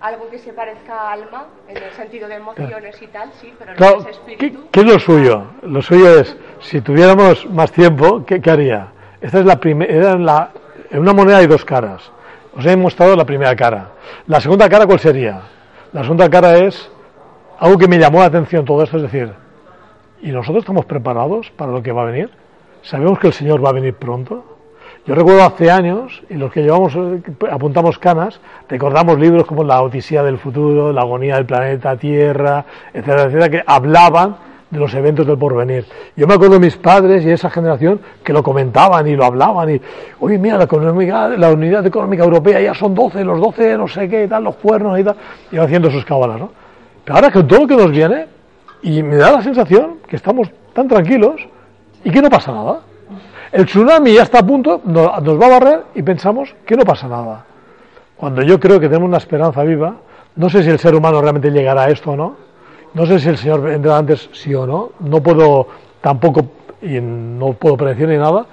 Algo que se parezca a alma, en el sentido de emociones y tal, sí, pero no Claro, es ¿qué, espíritu. qué es lo suyo? Lo suyo es, si tuviéramos más tiempo, ¿qué, qué haría? Esta es la primera, la, en una moneda hay dos caras. Os he mostrado la primera cara. La segunda cara, ¿cuál sería? La segunda cara es algo que me llamó la atención todo esto, es decir, ¿y nosotros estamos preparados para lo que va a venir? ¿Sabemos que el Señor va a venir pronto? Yo recuerdo hace años, y los que llevamos, apuntamos canas, recordamos libros como La Odisea del Futuro, La Agonía del Planeta Tierra, etcétera, etcétera, que hablaban de los eventos del porvenir. Yo me acuerdo de mis padres y esa generación que lo comentaban y lo hablaban y, oye, mira, la, económica, la unidad económica europea ya son 12, los 12, no sé qué, y tal, los cuernos y tal, y haciendo sus cábalas, ¿no? Pero ahora con todo lo que nos viene, y me da la sensación que estamos tan tranquilos y que no pasa nada. El tsunami ya está a punto, no- nos va a barrer y pensamos que no pasa nada. Cuando yo creo que tenemos una esperanza viva, no sé si el ser humano realmente llegará a esto o no, no sé si el Señor vendrá antes sí o no, no puedo tampoco, y no puedo predecir ni nada,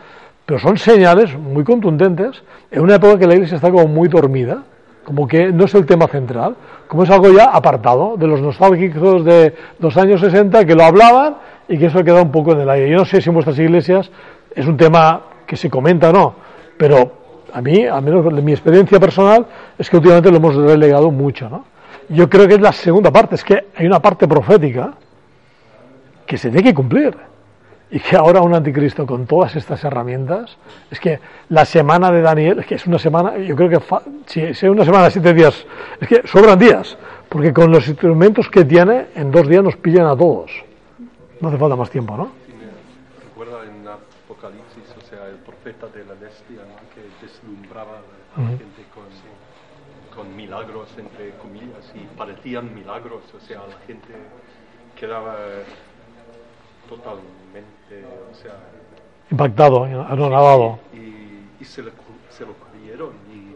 pero son señales muy contundentes en una época que la Iglesia está como muy dormida, como que no es el tema central, como es algo ya apartado de los nostálgicos de los años 60 que lo hablaban y que eso ha quedado un poco en el aire. Yo no sé si en vuestras iglesias es un tema que se comenta o no, pero a mí, al menos mi experiencia personal, es que últimamente lo hemos relegado mucho, ¿no? Yo creo que es la segunda parte, es que hay una parte profética que se tiene que cumplir. Y que ahora un anticristo con todas estas herramientas, es que la semana de Daniel, es que es una semana, yo creo que si es una semana, siete días, es que sobran días, porque con los instrumentos que tiene, en dos días nos pillan a todos. No hace falta más tiempo, ¿no? Sí, me recuerda en Apocalipsis, o sea, el profeta de la bestia, ¿no? que deslumbraba a la gente con, con milagros, entre comillas, y parecían milagros, o sea, la gente quedaba totalmente, o sea, Impactado, anonadado. y, y se, cu- se lo creyeron y, y-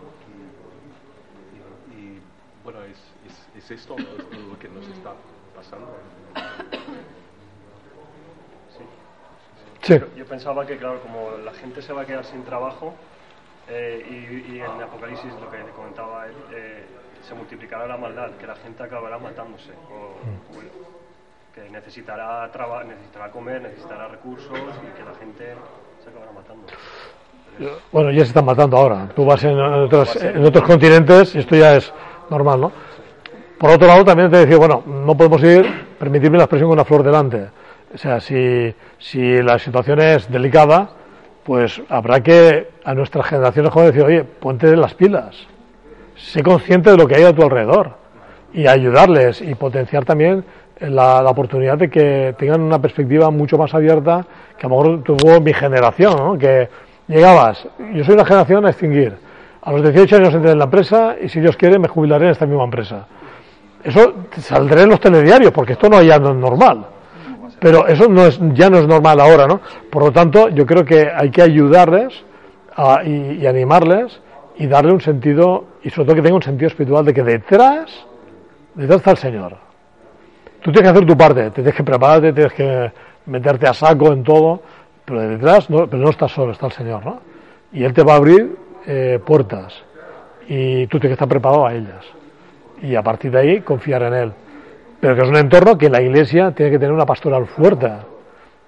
y- y, bueno, es, es, es esto es lo que nos está pasando. Sí. Yo pensaba que, claro, como la gente se va a quedar sin trabajo, eh, y, y en Apocalipsis, lo que comentaba él, eh, se multiplicará la maldad, que la gente acabará matándose, o, o que necesitará, traba- necesitará comer, necesitará recursos y que la gente se acabará matando. Bueno, ya se están matando ahora. Tú vas en, otros, en otros continentes y esto ya es normal, ¿no? Por otro lado, también te decía, bueno, no podemos ir, permitirme la expresión con una flor delante. O sea, si, si la situación es delicada, pues habrá que a nuestras generaciones jóvenes decir, oye, ponte las pilas, sé consciente de lo que hay a tu alrededor y ayudarles y potenciar también la, la oportunidad de que tengan una perspectiva mucho más abierta que a lo mejor tuvo mi generación, ¿no? que llegabas, yo soy una generación a extinguir, a los 18 años entré en la empresa y si Dios quiere me jubilaré en esta misma empresa. Eso saldré en los telediarios porque esto no no es normal. Pero eso no es, ya no es normal ahora, ¿no? Por lo tanto, yo creo que hay que ayudarles a- y, animarles y darle un sentido, y sobre todo que tenga un sentido espiritual de que detrás, detrás está el Señor. Tú tienes que hacer tu parte, te tienes que prepararte, tienes que meterte a saco en todo, pero detrás no, pero no estás solo, está el Señor, ¿no? Y Él te va a abrir eh, puertas y tú tienes que estar preparado a ellas. Y a partir de ahí confiar en Él. Pero que es un entorno que la Iglesia tiene que tener una pastoral fuerte.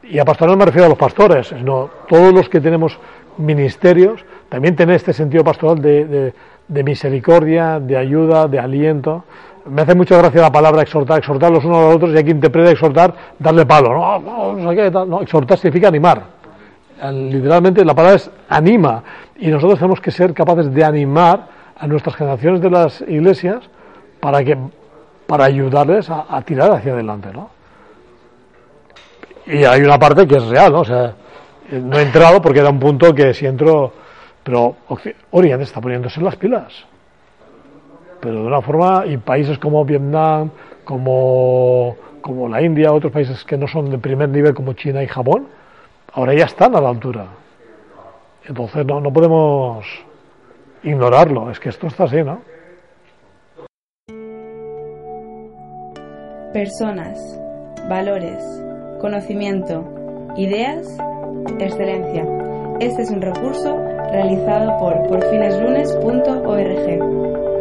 Y a pastoral me refiero a los pastores, sino todos los que tenemos ministerios, también tener este sentido pastoral de, de- misericordia, de ayuda, de aliento. Me hace mucha gracia la palabra exhortar, exhortar los unos a los otros, y quien interpreta exhortar, darle palo. No, no, no sé. No, exhortar significa animar. Al- Literalmente la palabra es anima. Y nosotros tenemos que ser capaces de animar a nuestras generaciones de las iglesias para que para ayudarles a, tirar hacia adelante, ¿no? y hay una parte que es real, ¿no? O sea, no he entrado porque era un punto que si entro, pero Oriente está poniéndose las pilas. Pero de una forma, y países como Vietnam, como, como la India, otros países que no son de primer nivel como China y Japón, ahora ya están a la altura. Entonces no, no podemos ignorarlo, es que esto está así, ¿no? Personas, valores, conocimiento, ideas, excelencia. Este es un recurso realizado por porfineslunes.org.